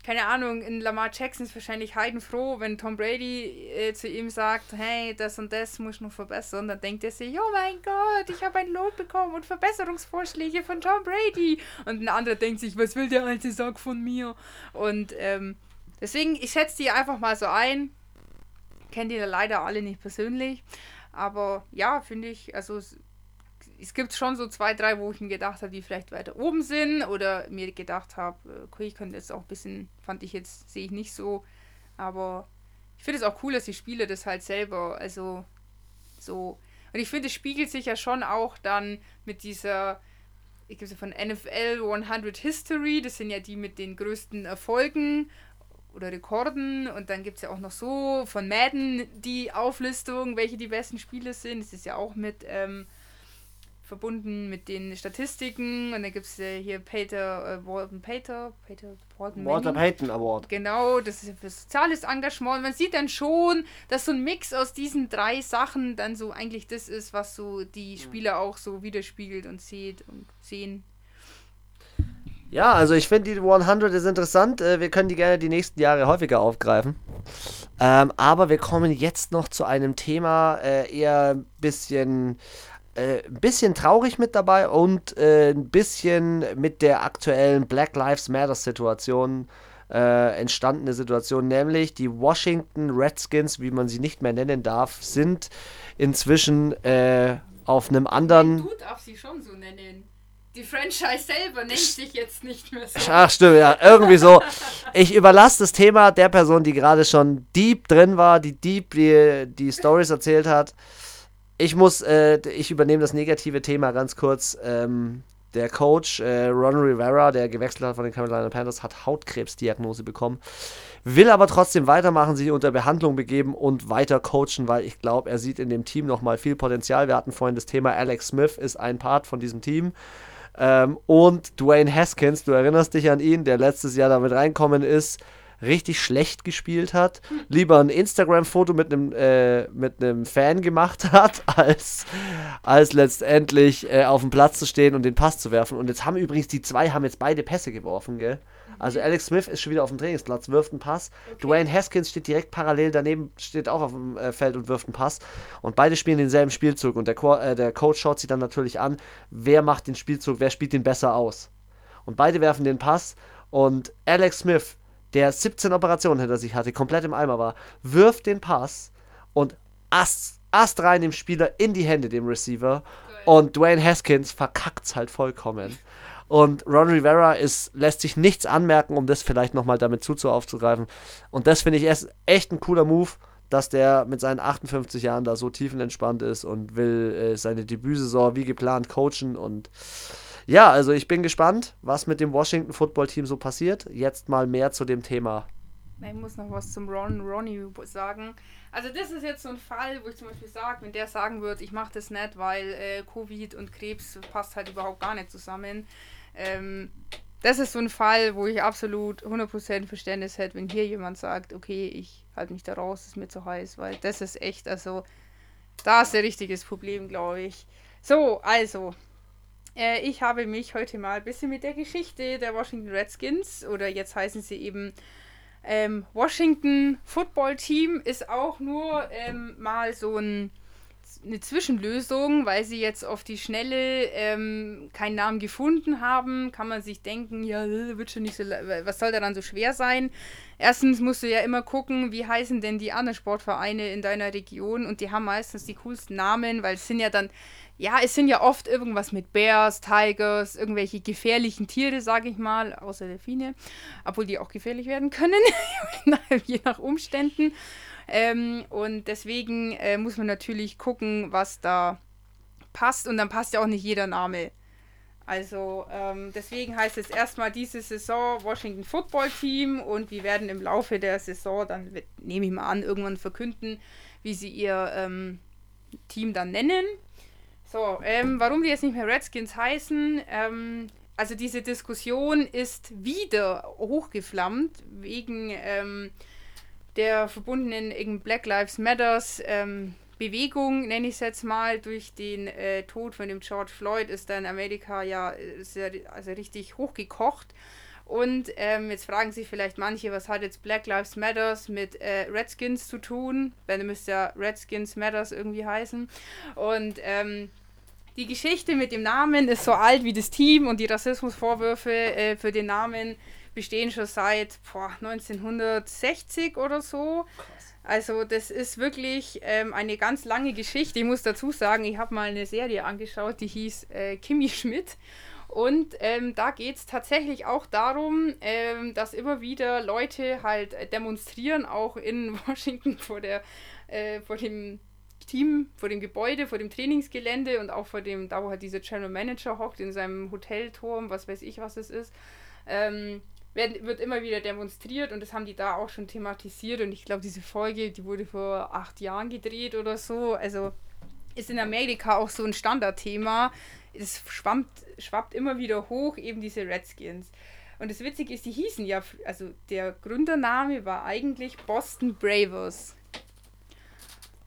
keine Ahnung, in Lamar Jackson ist wahrscheinlich heidenfroh, wenn Tom Brady äh, zu ihm sagt, hey, das und das muss ich noch verbessern, dann denkt er sich, oh mein Gott, ich habe ein Lob bekommen und Verbesserungsvorschläge von Tom Brady. Und ein anderer denkt sich, was will der alte Sack von mir? Und ähm, deswegen, ich schätze die einfach mal so ein. Kennt ihr leider alle nicht persönlich. Aber ja, finde ich, also es gibt schon so zwei, drei, wo ich mir gedacht habe, die vielleicht weiter oben sind oder mir gedacht habe, okay, ich könnte jetzt auch ein bisschen, fand ich jetzt, sehe ich nicht so, aber ich finde es auch cool, dass die Spieler das halt selber, also so, und ich finde, es spiegelt sich ja schon auch dann mit dieser, ich gebe es von NFL 100 History, das sind ja die mit den größten Erfolgen oder Rekorden. Und dann gibt es ja auch noch so von Madden die Auflistung, welche die besten Spiele sind, das ist ja auch mit, ähm, verbunden mit den Statistiken und dann gibt es äh, hier Peter, äh, Walton Peter, Peter Walton Walter Payton Award. Genau, das ist für soziales Engagement. Man sieht dann schon, dass so ein Mix aus diesen drei Sachen dann so eigentlich das ist, was so die Spieler auch so widerspiegelt und sieht und sehen. Ja, also ich finde die 100 ist interessant. Äh, wir können die gerne die nächsten Jahre häufiger aufgreifen. Ähm, aber wir kommen jetzt noch zu einem Thema, äh, eher ein bisschen äh, ein bisschen traurig mit dabei und äh, ein bisschen mit der aktuellen Black Lives Matter Situation äh, entstandene Situation, nämlich die Washington Redskins, wie man sie nicht mehr nennen darf, sind inzwischen äh, auf einem anderen. Du darfst sie schon so nennen. Die Franchise selber nennt sich jetzt nicht mehr so. Ach, stimmt, ja, irgendwie so. Ich überlasse das Thema der Person, die gerade schon deep drin war, die deep die, die Stories erzählt hat ich muss, äh, ich übernehme das negative Thema ganz kurz. Ähm, der Coach äh, Ron Rivera, der gewechselt hat von den Carolina Panthers, hat Hautkrebsdiagnose bekommen, will aber trotzdem weitermachen, sich unter Behandlung begeben und weiter coachen, weil ich glaube, er sieht in dem Team nochmal viel Potenzial. Wir hatten vorhin das Thema Alex Smith ist ein Part von diesem Team. Ähm, und Dwayne Haskins, du erinnerst dich an ihn, der letztes Jahr damit reinkommen ist, richtig schlecht gespielt hat, lieber ein Instagram-Foto mit einem äh, mit einem Fan gemacht hat, als, als letztendlich äh, auf dem Platz zu stehen und den Pass zu werfen. Und jetzt haben übrigens die zwei haben jetzt beide Pässe geworfen, gell? Also Alex Smith ist schon wieder auf dem Trainingsplatz, wirft einen Pass. Okay. Dwayne Haskins steht direkt parallel daneben, steht auch auf dem äh, Feld und wirft einen Pass. Und beide spielen denselben Spielzug. Und der, Co äh, der Coach schaut sich dann natürlich an, wer macht den Spielzug, wer spielt den besser aus. Und beide werfen den Pass. Und Alex Smith der 17 Operationen hinter sich hatte, komplett im Eimer war, wirft den Pass und ast, ast rein dem Spieler in die Hände, dem Receiver. Und Dwayne Haskins verkackt es halt vollkommen. Und Ron Rivera ist, lässt sich nichts anmerken, um das vielleicht nochmal damit zuzu aufzugreifen. Und das finde ich erst echt ein cooler Move, dass der mit seinen 58 Jahren da so tiefenentspannt ist und will äh, seine Debütsaison wie geplant coachen und Ja, also ich bin gespannt, was mit dem Washington Football Team so passiert. Jetzt mal mehr zu dem Thema. Ich muss noch was zum Ron Ronnie sagen. Also das ist jetzt so ein Fall, wo ich zum Beispiel sage, wenn der sagen würde, ich mache das nicht, weil äh, Covid und Krebs passt halt überhaupt gar nicht zusammen. Ähm, das ist so ein Fall, wo ich absolut 100% Verständnis hätte, wenn hier jemand sagt, okay, ich halte mich da raus, ist mir zu heiß, weil das ist echt, also da ist ein richtiges Problem, glaube ich. So, also, äh, ich habe mich heute mal ein bisschen mit der Geschichte der Washington Redskins, oder jetzt heißen sie eben ähm, Washington Football Team ist auch nur ähm, mal so ein, eine Zwischenlösung, weil sie jetzt auf die Schnelle ähm, keinen Namen gefunden haben. Kann man sich denken, ja, äh, wird schon nicht so, was soll daran so schwer sein? Erstens musst du ja immer gucken, wie heißen denn die anderen Sportvereine in deiner Region und die haben meistens die coolsten Namen, weil es sind ja dann ja, es sind ja oft irgendwas mit Bears, Tigers, irgendwelche gefährlichen Tiere, sage ich mal, außer Delfine, obwohl die auch gefährlich werden können, je nach Umständen. Ähm, und deswegen äh, muss man natürlich gucken, was da passt. Und dann passt ja auch nicht jeder Name. Also ähm, deswegen heißt es erstmal diese Saison Washington Football Team und wir werden im Laufe der Saison dann, nehme ich mal an, irgendwann verkünden, wie sie ihr ähm, Team dann nennen. So, ähm, warum die jetzt nicht mehr Redskins heißen, ähm, also diese Diskussion ist wieder hochgeflammt wegen ähm, der verbundenen Black Lives Matters ähm, Bewegung, nenne ich es jetzt mal, durch den äh, Tod von dem George Floyd ist da in Amerika ja äh, sehr, also richtig hochgekocht. Und ähm, jetzt fragen sich vielleicht manche, was hat jetzt Black Lives Matters mit äh, Redskins zu tun? Weil müsste ja Redskins Matters irgendwie heißen. Und ähm, die Geschichte mit dem Namen ist so alt wie das Team und die Rassismusvorwürfe äh, für den Namen bestehen schon seit boah, 1960 oder so. Also das ist wirklich ähm, eine ganz lange Geschichte. Ich muss dazu sagen, ich habe mal eine Serie angeschaut, die hieß äh, Kimi Schmidt. Und ähm, da geht es tatsächlich auch darum, ähm, dass immer wieder Leute halt demonstrieren, auch in Washington vor, der, äh, vor dem Team vor dem Gebäude, vor dem Trainingsgelände und auch vor dem, da wo halt dieser General Manager hockt, in seinem Hotelturm, was weiß ich, was es ist, ähm, wird, wird immer wieder demonstriert und das haben die da auch schon thematisiert und ich glaube, diese Folge, die wurde vor acht Jahren gedreht oder so, also ist in Amerika auch so ein Standardthema. Es schwammt, schwappt immer wieder hoch, eben diese Redskins. Und das Witzige ist, die hießen ja, also der Gründername war eigentlich Boston Bravers.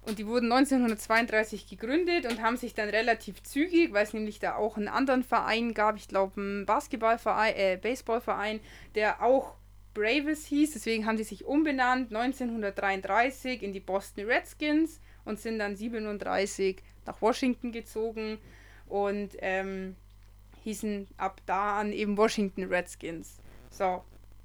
Und die wurden 1932 gegründet und haben sich dann relativ zügig, weil es nämlich da auch einen anderen Verein gab, ich glaube einen Basketballverein, äh, Baseballverein, der auch Braves hieß. Deswegen haben die sich umbenannt 1933 in die Boston Redskins und sind dann 37 nach Washington gezogen und ähm, hießen ab da an eben Washington Redskins. So,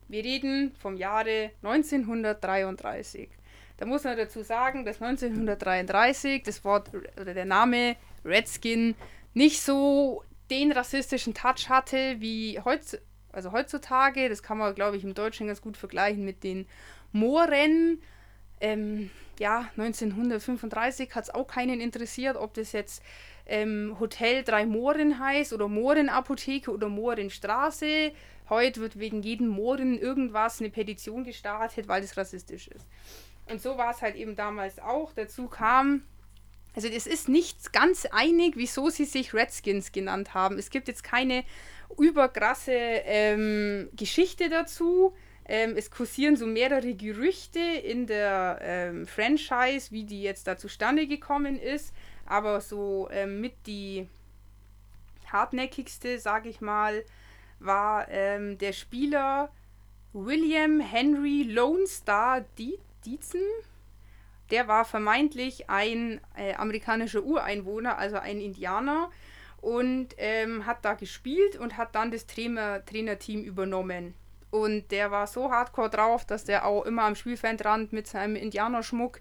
wir reden vom Jahre 1933. Da muss man dazu sagen, dass 1933 das Wort oder der Name Redskin nicht so den rassistischen Touch hatte wie heutz, also heutzutage. Das kann man, glaube ich, im Deutschen ganz gut vergleichen mit den Mooren. Ähm, ja, 1935 hat es auch keinen interessiert, ob das jetzt ähm, Hotel Drei Mooren heißt oder Mohrenapotheke oder Mohrenstraße. Heute wird wegen jedem Mohren irgendwas eine Petition gestartet, weil das rassistisch ist. Und so war es halt eben damals auch. Dazu kam, also es ist nicht ganz einig, wieso sie sich Redskins genannt haben. Es gibt jetzt keine überkrasse ähm, Geschichte dazu. Ähm, es kursieren so mehrere Gerüchte in der ähm, Franchise, wie die jetzt da zustande gekommen ist. Aber so ähm, mit die hartnäckigste, sage ich mal, war ähm, der Spieler William Henry Lone Star Diet Dietzen. Der war vermeintlich ein äh, amerikanischer Ureinwohner, also ein Indianer, und ähm, hat da gespielt und hat dann das Trainer, Trainerteam übernommen. Und der war so hardcore drauf, dass der auch immer am Spielfeldrand mit seinem Indianerschmuck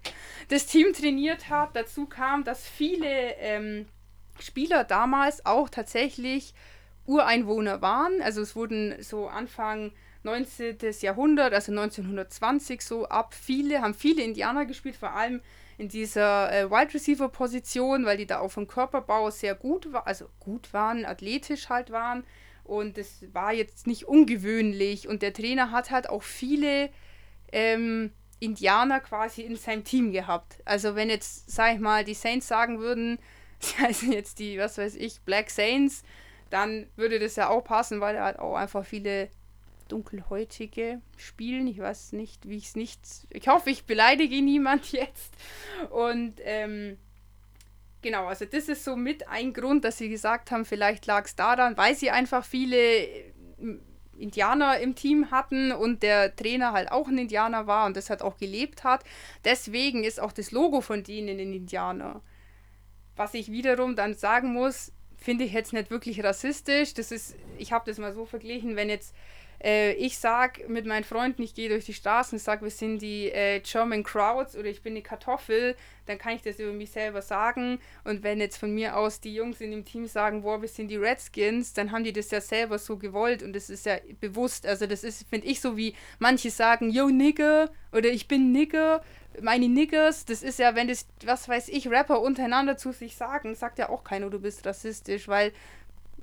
das Team trainiert hat. Dazu kam, dass viele ähm, Spieler damals auch tatsächlich Ureinwohner waren. Also es wurden so Anfang 19. Jahrhundert, also 1920 so ab, viele, haben viele Indianer gespielt, vor allem in dieser äh, Wide Receiver Position, weil die da auch vom Körperbau sehr gut war, also gut waren, athletisch halt waren. Und es war jetzt nicht ungewöhnlich. Und der Trainer hat halt auch viele ähm, Indianer quasi in seinem Team gehabt. Also wenn jetzt, sag ich mal, die Saints sagen würden, sie heißen jetzt die, was weiß ich, Black Saints, dann würde das ja auch passen, weil er halt auch einfach viele dunkelhäutige spielen. Ich weiß nicht, wie ich es nicht. Ich hoffe, ich beleidige niemand jetzt. Und ähm, genau, also das ist so mit ein Grund, dass sie gesagt haben, vielleicht lag es daran, weil sie einfach viele äh, Indianer im Team hatten und der Trainer halt auch ein Indianer war und das halt auch gelebt hat. Deswegen ist auch das Logo von denen ein Indianer. Was ich wiederum dann sagen muss, finde ich jetzt nicht wirklich rassistisch. Das ist, ich habe das mal so verglichen, wenn jetzt äh, ich sage mit meinen Freunden, ich gehe durch die Straßen, sage, wir sind die äh, German Crowds oder ich bin eine Kartoffel, dann kann ich das über mich selber sagen. Und wenn jetzt von mir aus die Jungs in dem Team sagen, boah, wir sind die Redskins, dann haben die das ja selber so gewollt und das ist ja bewusst. Also das ist, finde ich, so wie manche sagen, yo Nigger oder ich bin Nigger meine Niggers, das ist ja, wenn das, was weiß ich, Rapper untereinander zu sich sagen, sagt ja auch keiner, du bist rassistisch, weil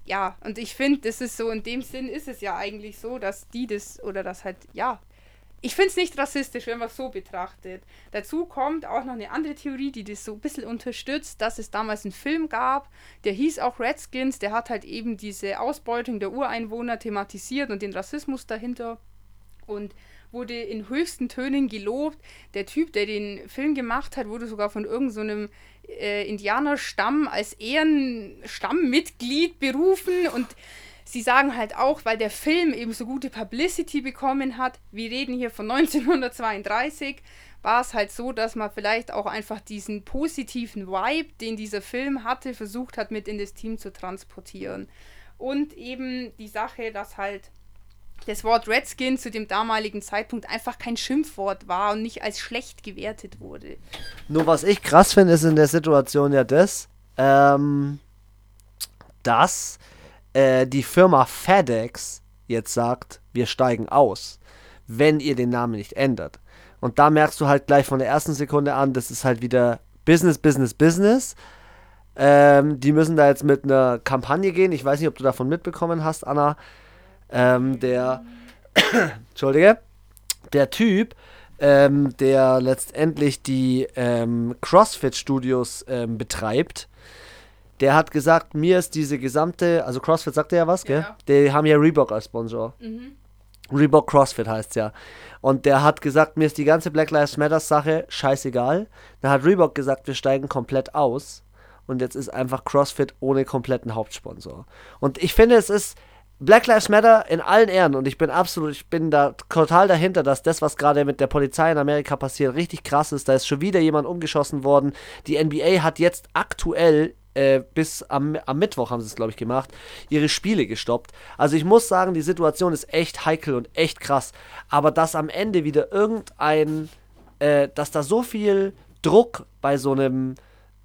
ja, und ich finde, das ist so, in dem Sinn ist es ja eigentlich so, dass die das, oder das halt, ja, ich finde es nicht rassistisch, wenn man es so betrachtet. Dazu kommt auch noch eine andere Theorie, die das so ein bisschen unterstützt, dass es damals einen Film gab, der hieß auch Redskins, der hat halt eben diese Ausbeutung der Ureinwohner thematisiert und den Rassismus dahinter. Und wurde in höchsten Tönen gelobt. Der Typ, der den Film gemacht hat, wurde sogar von irgendeinem so äh, Indianerstamm als Ehrenstammitglied berufen und sie sagen halt auch, weil der Film eben so gute Publicity bekommen hat, wir reden hier von 1932, war es halt so, dass man vielleicht auch einfach diesen positiven Vibe, den dieser Film hatte, versucht hat, mit in das Team zu transportieren. Und eben die Sache, dass halt das Wort Redskin zu dem damaligen Zeitpunkt einfach kein Schimpfwort war und nicht als schlecht gewertet wurde. Nur was ich krass finde, ist in der Situation ja das, ähm, dass äh, die Firma FedEx jetzt sagt, wir steigen aus, wenn ihr den Namen nicht ändert. Und da merkst du halt gleich von der ersten Sekunde an, das ist halt wieder Business, Business, Business. Ähm, die müssen da jetzt mit einer Kampagne gehen. Ich weiß nicht, ob du davon mitbekommen hast, Anna ähm, der, Entschuldige, der Typ, ähm, der letztendlich die ähm, CrossFit-Studios ähm, betreibt, der hat gesagt, mir ist diese gesamte, also CrossFit sagt ja was, gell? Ja. Die haben ja Reebok als Sponsor. Mhm. Reebok CrossFit heißt es ja. Und der hat gesagt, mir ist die ganze Black Lives Matter Sache scheißegal. Dann hat Reebok gesagt, wir steigen komplett aus. Und jetzt ist einfach CrossFit ohne kompletten Hauptsponsor. Und ich finde, es ist, Black Lives Matter in allen Ehren und ich bin absolut, ich bin da total dahinter, dass das, was gerade mit der Polizei in Amerika passiert, richtig krass ist. Da ist schon wieder jemand umgeschossen worden. Die NBA hat jetzt aktuell äh, bis am, am Mittwoch haben sie es, glaube ich, gemacht, ihre Spiele gestoppt. Also ich muss sagen, die Situation ist echt heikel und echt krass. Aber dass am Ende wieder irgendein, äh, dass da so viel Druck bei so einem,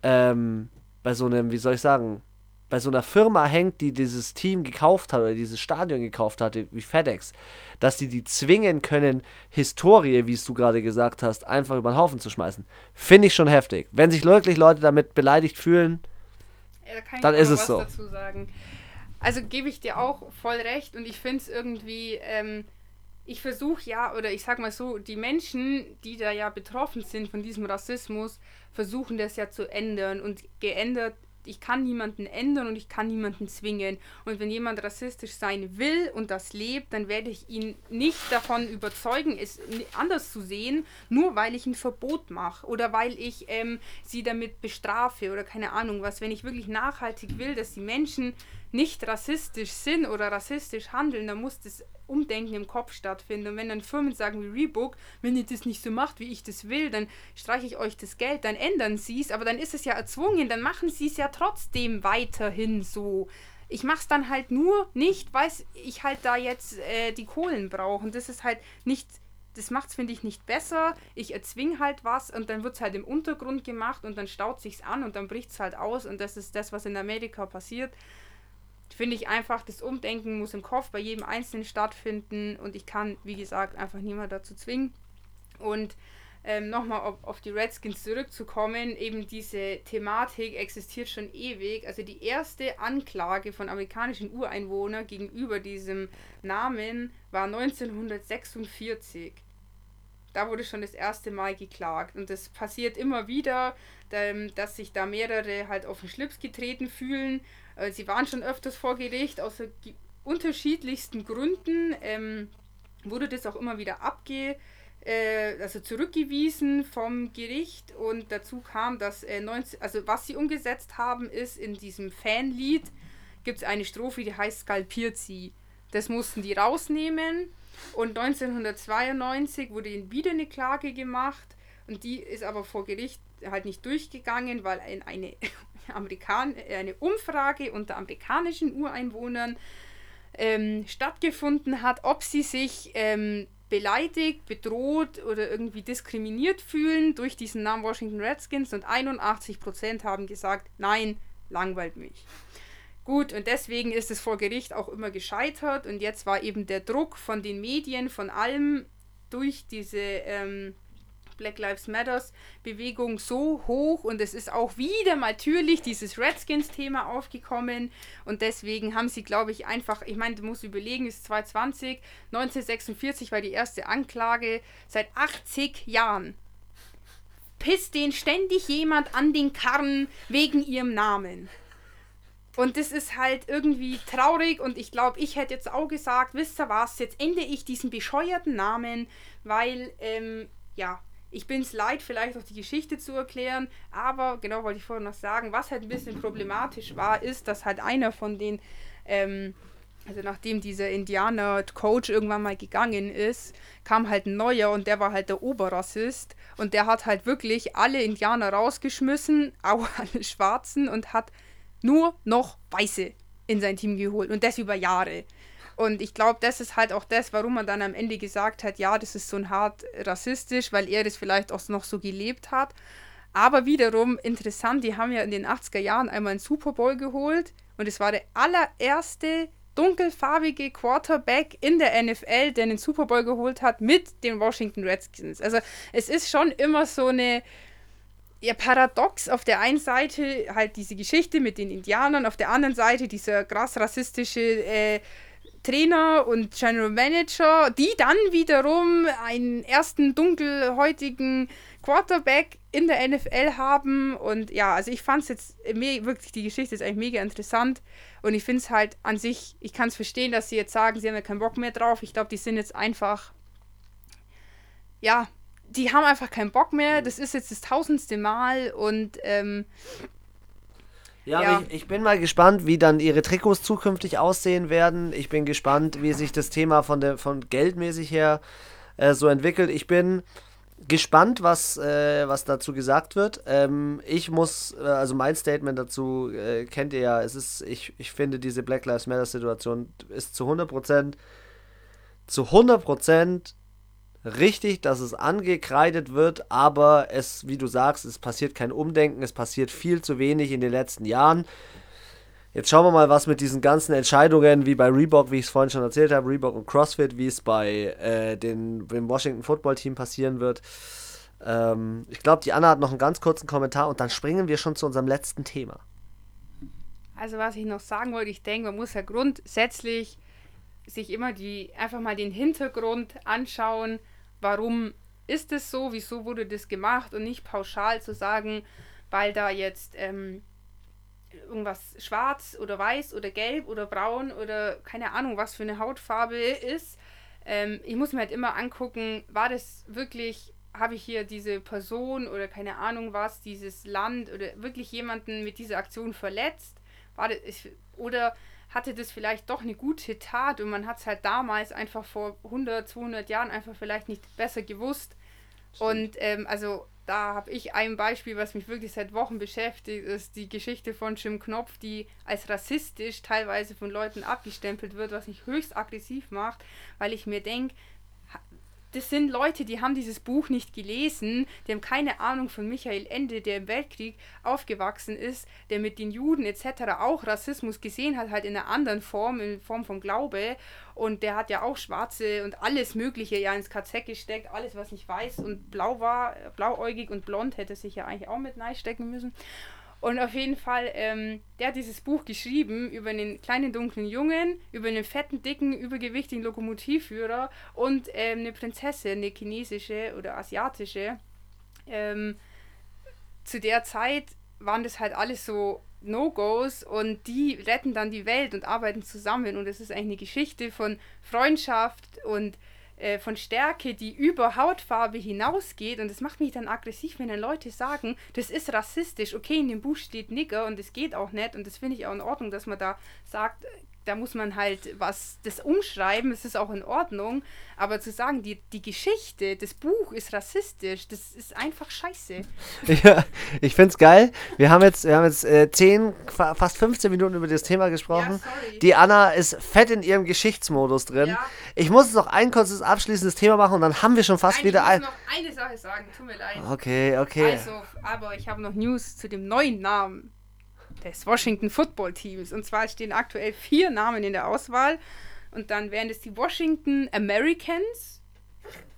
ähm, bei so einem, wie soll ich sagen, bei so einer Firma hängt, die dieses Team gekauft hat oder dieses Stadion gekauft hat, wie FedEx, dass die die zwingen können, Historie, wie es du gerade gesagt hast, einfach über den Haufen zu schmeißen. Finde ich schon heftig. Wenn sich wirklich Leute damit beleidigt fühlen, ja, da dann ist es so. Also gebe ich dir auch voll recht und ich finde es irgendwie, ähm, ich versuche ja, oder ich sag mal so, die Menschen, die da ja betroffen sind von diesem Rassismus, versuchen das ja zu ändern und geändert ich kann niemanden ändern und ich kann niemanden zwingen. Und wenn jemand rassistisch sein will und das lebt, dann werde ich ihn nicht davon überzeugen, es anders zu sehen, nur weil ich ein Verbot mache oder weil ich ähm, sie damit bestrafe oder keine Ahnung was. Wenn ich wirklich nachhaltig will, dass die Menschen nicht rassistisch sind oder rassistisch handeln, dann muss das Umdenken im Kopf stattfinden. Und wenn dann Firmen sagen wie Reebok, wenn ihr das nicht so macht, wie ich das will, dann streiche ich euch das Geld, dann ändern sie es, aber dann ist es ja erzwungen, dann machen sie es ja trotzdem weiterhin so. Ich mache es dann halt nur nicht, weil ich halt da jetzt äh, die Kohlen brauche. Und das ist halt nicht das macht es, finde ich, nicht besser. Ich erzwinge halt was und dann wird es halt im Untergrund gemacht und dann staut sich's an und dann bricht es halt aus und das ist das, was in Amerika passiert finde ich einfach, das Umdenken muss im Kopf bei jedem Einzelnen stattfinden und ich kann, wie gesagt, einfach niemand dazu zwingen. Und ähm, nochmal auf, auf die Redskins zurückzukommen, eben diese Thematik existiert schon ewig. Also die erste Anklage von amerikanischen Ureinwohnern gegenüber diesem Namen war 1946. Da wurde schon das erste Mal geklagt. Und das passiert immer wieder, ähm, dass sich da mehrere halt auf den Schlips getreten fühlen. Äh, sie waren schon öfters vor Gericht, aus unterschiedlichsten Gründen. Ähm, wurde das auch immer wieder abge äh, also zurückgewiesen vom Gericht und dazu kam, dass äh, 19, also was sie umgesetzt haben, ist in diesem Fanlied gibt es eine Strophe, die heißt Skalpiert sie. Das mussten die rausnehmen und 1992 wurde ihnen wieder eine Klage gemacht und die ist aber vor Gericht halt nicht durchgegangen, weil ein, eine, Amerikan eine Umfrage unter amerikanischen Ureinwohnern ähm, stattgefunden hat, ob sie sich ähm, beleidigt, bedroht oder irgendwie diskriminiert fühlen durch diesen Namen Washington Redskins und 81% haben gesagt, nein, langweilt mich. Gut, und deswegen ist es vor Gericht auch immer gescheitert. Und jetzt war eben der Druck von den Medien, von allem durch diese ähm, Black Lives Matters Bewegung so hoch. Und es ist auch wieder natürlich dieses Redskins-Thema aufgekommen. Und deswegen haben sie, glaube ich, einfach, ich meine, du musst überlegen, es ist 2020, 1946 war die erste Anklage, seit 80 Jahren pisst den ständig jemand an den Karren wegen ihrem Namen. Und das ist halt irgendwie traurig und ich glaube, ich hätte jetzt auch gesagt, wisst ihr was, jetzt ende ich diesen bescheuerten Namen, weil, ähm, ja, ich bin es leid, vielleicht auch die Geschichte zu erklären, aber genau wollte ich vorhin noch sagen, was halt ein bisschen problematisch war, ist, dass halt einer von den, ähm, also nachdem dieser Indianer-Coach irgendwann mal gegangen ist, kam halt ein neuer und der war halt der Oberrassist und der hat halt wirklich alle Indianer rausgeschmissen, auch alle Schwarzen und hat nur noch Weiße in sein Team geholt und das über Jahre. Und ich glaube, das ist halt auch das, warum man dann am Ende gesagt hat, ja, das ist so ein hart rassistisch, weil er das vielleicht auch noch so gelebt hat. Aber wiederum interessant, die haben ja in den 80er Jahren einmal einen Super Bowl geholt und es war der allererste dunkelfarbige Quarterback in der NFL, der einen Super Bowl geholt hat mit den Washington Redskins. Also es ist schon immer so eine ja, paradox. Auf der einen Seite halt diese Geschichte mit den Indianern, auf der anderen Seite dieser krass rassistische äh, Trainer und General Manager, die dann wiederum einen ersten dunkelhäutigen Quarterback in der NFL haben. Und ja, also ich fand es jetzt wirklich, die Geschichte ist eigentlich mega interessant. Und ich finde es halt an sich, ich kann es verstehen, dass sie jetzt sagen, sie haben ja keinen Bock mehr drauf. Ich glaube, die sind jetzt einfach, ja, die haben einfach keinen Bock mehr. Das ist jetzt das tausendste Mal und ähm, ja, ja. Ich, ich, bin mal gespannt, wie dann ihre Trikots zukünftig aussehen werden. Ich bin gespannt, wie sich das Thema von der von geldmäßig her äh, so entwickelt. Ich bin gespannt, was, äh, was dazu gesagt wird. Ähm, ich muss, äh, also mein Statement dazu äh, kennt ihr ja, es ist, ich, ich finde diese Black Lives Matter Situation ist zu 100% zu 100% richtig, dass es angekreidet wird, aber es, wie du sagst, es passiert kein Umdenken, es passiert viel zu wenig in den letzten Jahren. Jetzt schauen wir mal, was mit diesen ganzen Entscheidungen, wie bei Reebok, wie ich es vorhin schon erzählt habe, Reebok und CrossFit, wie es bei äh, den, dem Washington Football Team passieren wird. Ähm, ich glaube, die Anna hat noch einen ganz kurzen Kommentar und dann springen wir schon zu unserem letzten Thema. Also was ich noch sagen wollte, ich denke, man muss ja grundsätzlich sich immer die einfach mal den Hintergrund anschauen, warum ist es so, wieso wurde das gemacht und nicht pauschal zu sagen, weil da jetzt ähm, irgendwas schwarz oder weiß oder gelb oder braun oder keine Ahnung, was für eine Hautfarbe ist. Ähm, ich muss mir halt immer angucken, war das wirklich, habe ich hier diese Person oder keine Ahnung was, dieses Land oder wirklich jemanden mit dieser Aktion verletzt? War das, oder hatte das vielleicht doch eine gute Tat und man hat es halt damals einfach vor 100, 200 Jahren einfach vielleicht nicht besser gewusst. Stimmt. Und ähm, also da habe ich ein Beispiel, was mich wirklich seit Wochen beschäftigt, ist die Geschichte von Jim Knopf, die als rassistisch teilweise von Leuten abgestempelt wird, was mich höchst aggressiv macht, weil ich mir denke, das sind Leute, die haben dieses Buch nicht gelesen, die haben keine Ahnung von Michael Ende, der im Weltkrieg aufgewachsen ist, der mit den Juden etc. auch Rassismus gesehen hat, halt in einer anderen Form, in Form von Glaube. Und der hat ja auch Schwarze und alles Mögliche ja ins KZ gesteckt, alles, was nicht weiß und blau war, blauäugig und blond hätte sich ja eigentlich auch mit Nein stecken müssen. Und auf jeden Fall, ähm, der hat dieses Buch geschrieben über einen kleinen dunklen Jungen, über einen fetten, dicken, übergewichtigen Lokomotivführer und ähm, eine Prinzessin, eine chinesische oder asiatische. Ähm, zu der Zeit waren das halt alles so No-Gos und die retten dann die Welt und arbeiten zusammen. Und es ist eigentlich eine Geschichte von Freundschaft und äh, von Stärke, die über Hautfarbe hinausgeht. Und das macht mich dann aggressiv, wenn dann Leute sagen, das ist rassistisch. Okay, in dem Buch steht Nigger und das geht auch nicht. Und das finde ich auch in Ordnung, dass man da sagt, da muss man halt was das umschreiben, es ist auch in Ordnung, aber zu sagen, die, die Geschichte, das Buch ist rassistisch, das ist einfach scheiße. Ja, ich finde es geil. Wir haben jetzt, wir haben jetzt äh, 10, fast 15 Minuten über das Thema gesprochen. Ja, die Anna ist fett in ihrem Geschichtsmodus drin. Ja. Ich muss jetzt noch ein kurzes abschließendes Thema machen und dann haben wir schon fast Nein, wieder ein. Ich muss noch eine Sache sagen, tut mir leid. Okay, okay. Also, aber ich habe noch News zu dem neuen Namen des Washington Football Teams. Und zwar stehen aktuell vier Namen in der Auswahl. Und dann wären es die Washington Americans.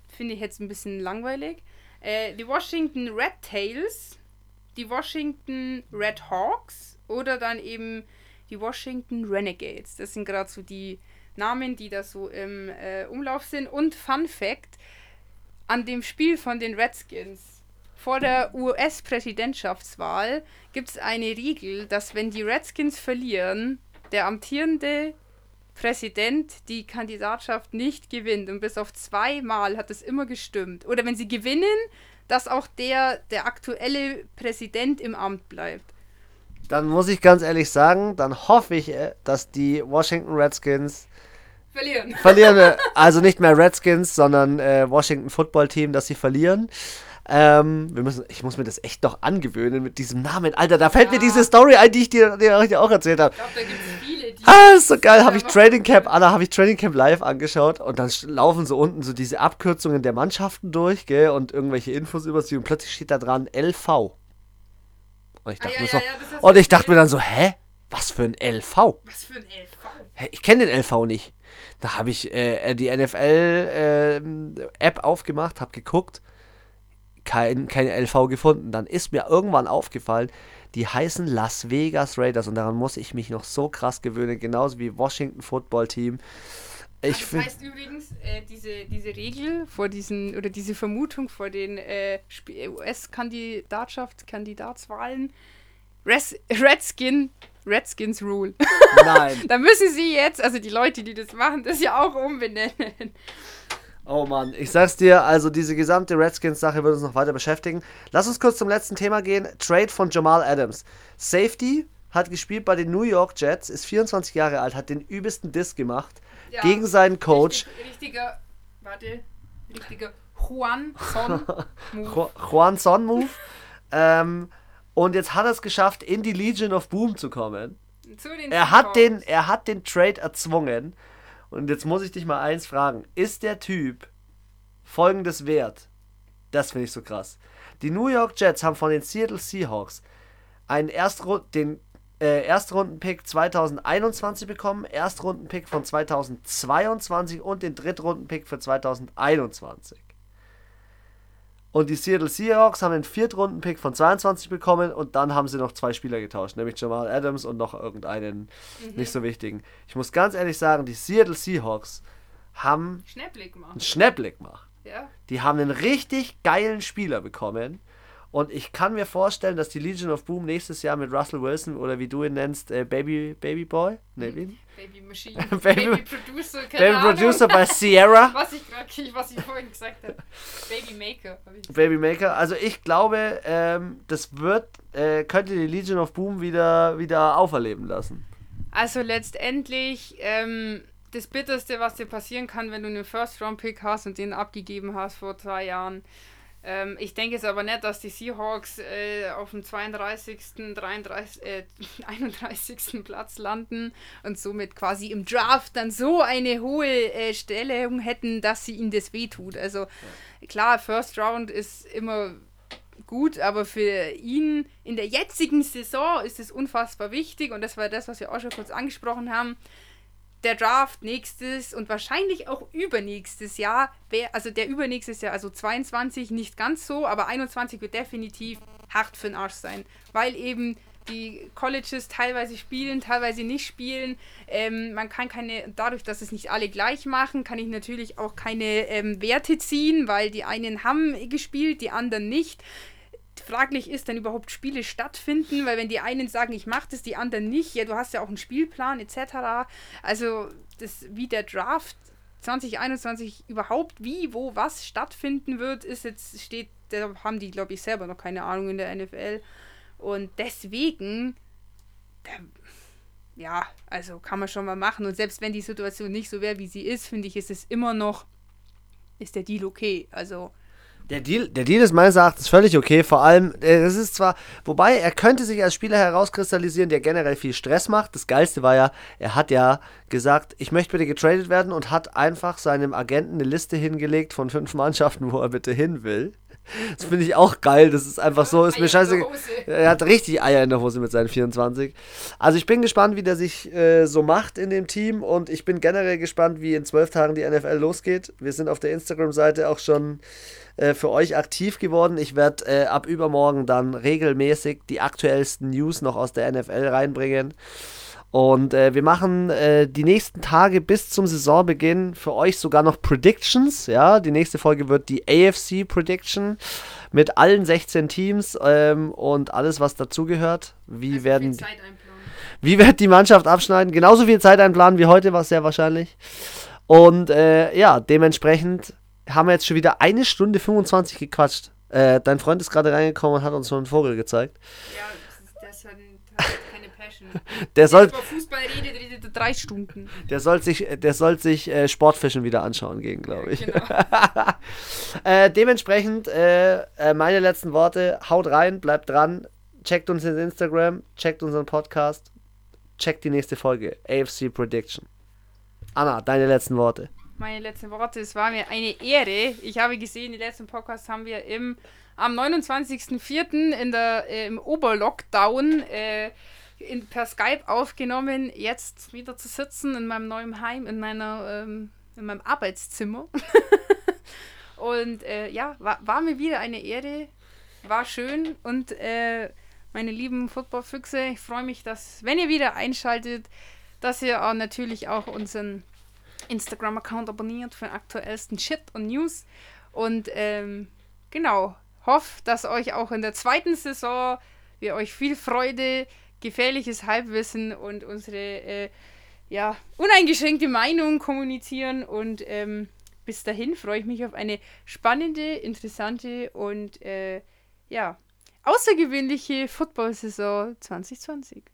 Finde ich jetzt ein bisschen langweilig. Äh, die Washington Red Tails. Die Washington Red Hawks. Oder dann eben die Washington Renegades. Das sind gerade so die Namen, die da so im äh, Umlauf sind. Und Fun Fact: An dem Spiel von den Redskins vor der US-Präsidentschaftswahl gibt es eine Regel, dass wenn die Redskins verlieren, der amtierende Präsident die Kandidatschaft nicht gewinnt. Und bis auf zweimal hat es immer gestimmt. Oder wenn sie gewinnen, dass auch der, der aktuelle Präsident im Amt bleibt. Dann muss ich ganz ehrlich sagen, dann hoffe ich, äh, dass die Washington Redskins verlieren. Verlieren, also nicht mehr Redskins, sondern äh, Washington Football Team, dass sie verlieren. Ähm, wir müssen, ich muss mir das echt noch angewöhnen mit diesem Namen. Alter, da fällt ja. mir diese Story ein, die ich dir, dir auch erzählt habe. Ich glaube, da gibt es viele, die. Ah, ist so geil. Habe ich Trading Camp, Anna, habe ich Trading Camp live angeschaut und dann laufen so unten so diese Abkürzungen der Mannschaften durch, gell, und irgendwelche Infos über sie und plötzlich steht da dran LV. Und ich dachte, ah, ja, mir, so, ja, und ich dachte mir dann so, hä? Was für ein LV? Was für ein LV? Hä, ich kenne den LV nicht. Da habe ich äh, die NFL-App äh, aufgemacht, habe geguckt kein, kein LV gefunden. Dann ist mir irgendwann aufgefallen, die heißen Las Vegas Raiders und daran muss ich mich noch so krass gewöhnen, genauso wie Washington Football Team. Ich das heißt übrigens, äh, diese, diese Regel vor diesen, oder diese Vermutung vor den äh, US-Kandidatschaft, Kandidatswahlen, Res Redskin, Redskins Rule. Nein. da müssen sie jetzt, also die Leute, die das machen, das ja auch umbenennen. Oh Mann, ich sag's dir, also diese gesamte Redskins-Sache wird uns noch weiter beschäftigen. Lass uns kurz zum letzten Thema gehen. Trade von Jamal Adams. Safety hat gespielt bei den New York Jets, ist 24 Jahre alt, hat den übelsten Diss gemacht ja, gegen seinen Coach. Richtig, richtiger, warte, richtiger Juan Son Move. Juan Son Move. ähm, und jetzt hat er es geschafft, in die Legion of Boom zu kommen. Er, hat den, er hat den Trade erzwungen. Und jetzt muss ich dich mal eins fragen. Ist der Typ folgendes wert? Das finde ich so krass. Die New York Jets haben von den Seattle Seahawks einen Erstrund den äh, Erstrundenpick 2021 bekommen, Erstrundenpick von 2022 und den Drittrundenpick für 2021. Und die Seattle Seahawks haben den Viertrunden-Pick von 22 bekommen und dann haben sie noch zwei Spieler getauscht, nämlich Jamal Adams und noch irgendeinen mhm. nicht so wichtigen. Ich muss ganz ehrlich sagen, die Seattle Seahawks haben Schnäpplig gemacht. einen Schnäpplig gemacht. Ja. Die haben einen richtig geilen Spieler bekommen und ich kann mir vorstellen, dass die Legion of Boom nächstes Jahr mit Russell Wilson oder wie du ihn nennst, äh, Baby, Baby Boy? Ne, wie? Baby Machine. Baby, Baby Producer, Baby Ahnung. Producer bei Sierra. was, ich, was ich vorhin gesagt habe. Baby Maker. Baby Maker. Also ich glaube, ähm, das wird, äh, könnte die Legion of Boom wieder, wieder auferleben lassen. Also letztendlich, ähm, das Bitterste, was dir passieren kann, wenn du einen First-Round-Pick hast und den abgegeben hast vor zwei Jahren, Ähm, ich denke jetzt aber nicht, dass die Seahawks äh, auf dem 32., 33., äh, 31. Platz landen und somit quasi im Draft dann so eine hohe äh, Stellung hätten, dass sie ihnen das wehtut. Also klar, First Round ist immer gut, aber für ihn in der jetzigen Saison ist es unfassbar wichtig und das war das, was wir auch schon kurz angesprochen haben der Draft nächstes und wahrscheinlich auch übernächstes Jahr, wär, also der übernächstes Jahr, also 22 nicht ganz so, aber 21 wird definitiv hart für den Arsch sein, weil eben die Colleges teilweise spielen, teilweise nicht spielen. Ähm, man kann keine, dadurch, dass es nicht alle gleich machen, kann ich natürlich auch keine ähm, Werte ziehen, weil die einen haben gespielt, die anderen nicht fraglich ist, dann überhaupt Spiele stattfinden, weil wenn die einen sagen, ich mache das, die anderen nicht, ja, du hast ja auch einen Spielplan etc. Also das, wie der Draft 2021 überhaupt wie, wo, was stattfinden wird, ist jetzt, steht, da haben die, glaube ich, selber noch keine Ahnung in der NFL. Und deswegen, ja, also kann man schon mal machen. Und selbst wenn die Situation nicht so wäre, wie sie ist, finde ich, ist es immer noch, ist der Deal okay. Also der Deal, der Deal ist meines Erachtens völlig okay. Vor allem, es ist zwar, wobei er könnte sich als Spieler herauskristallisieren, der generell viel Stress macht. Das Geilste war ja, er hat ja gesagt, ich möchte bitte getradet werden und hat einfach seinem Agenten eine Liste hingelegt von fünf Mannschaften, wo er bitte hin will. Das finde ich auch geil. Das ist einfach so. Ist mir scheiße. Er hat richtig Eier in der Hose mit seinen 24. Also ich bin gespannt, wie der sich äh, so macht in dem Team und ich bin generell gespannt, wie in zwölf Tagen die NFL losgeht. Wir sind auf der Instagram-Seite auch schon äh, für euch aktiv geworden. Ich werde äh, ab übermorgen dann regelmäßig die aktuellsten News noch aus der NFL reinbringen. Und äh, wir machen äh, die nächsten Tage bis zum Saisonbeginn für euch sogar noch Predictions. Ja, die nächste Folge wird die AFC Prediction mit allen 16 Teams ähm, und alles, was dazugehört. Wie also werden wie wird die Mannschaft abschneiden? Genauso viel Zeit einplanen wie heute, war sehr wahrscheinlich. Und äh, ja, dementsprechend haben wir jetzt schon wieder eine Stunde 25 gequatscht. Äh, dein Freund ist gerade reingekommen und hat uns so einen Vogel gezeigt. Ja, das, hat, keine Passion. Der soll. Über Fußball redet, redet drei Stunden. Der soll sich, der soll sich äh, Sportfischen wieder anschauen gehen, glaube ich. Genau. äh, dementsprechend äh, äh, meine letzten Worte: Haut rein, bleibt dran, checkt uns in Instagram, checkt unseren Podcast, checkt die nächste Folge. AFC Prediction. Anna, deine letzten Worte meine letzten Worte. Es war mir eine Ehre. Ich habe gesehen, die letzten Podcasts haben wir im, am 29.04. In der, äh, im Oberlockdown äh, in, per Skype aufgenommen. Jetzt wieder zu sitzen in meinem neuen Heim, in, meiner, ähm, in meinem Arbeitszimmer. und äh, ja, war, war mir wieder eine Ehre. War schön und äh, meine lieben Footballfüchse, ich freue mich, dass, wenn ihr wieder einschaltet, dass ihr auch natürlich auch unseren Instagram-Account abonniert für den aktuellsten Shit und News. Und ähm, genau, hoffe, dass euch auch in der zweiten Saison wir euch viel Freude, gefährliches Halbwissen und unsere äh, ja, uneingeschränkte Meinung kommunizieren. Und ähm, bis dahin freue ich mich auf eine spannende, interessante und äh, ja, außergewöhnliche Football-Saison 2020.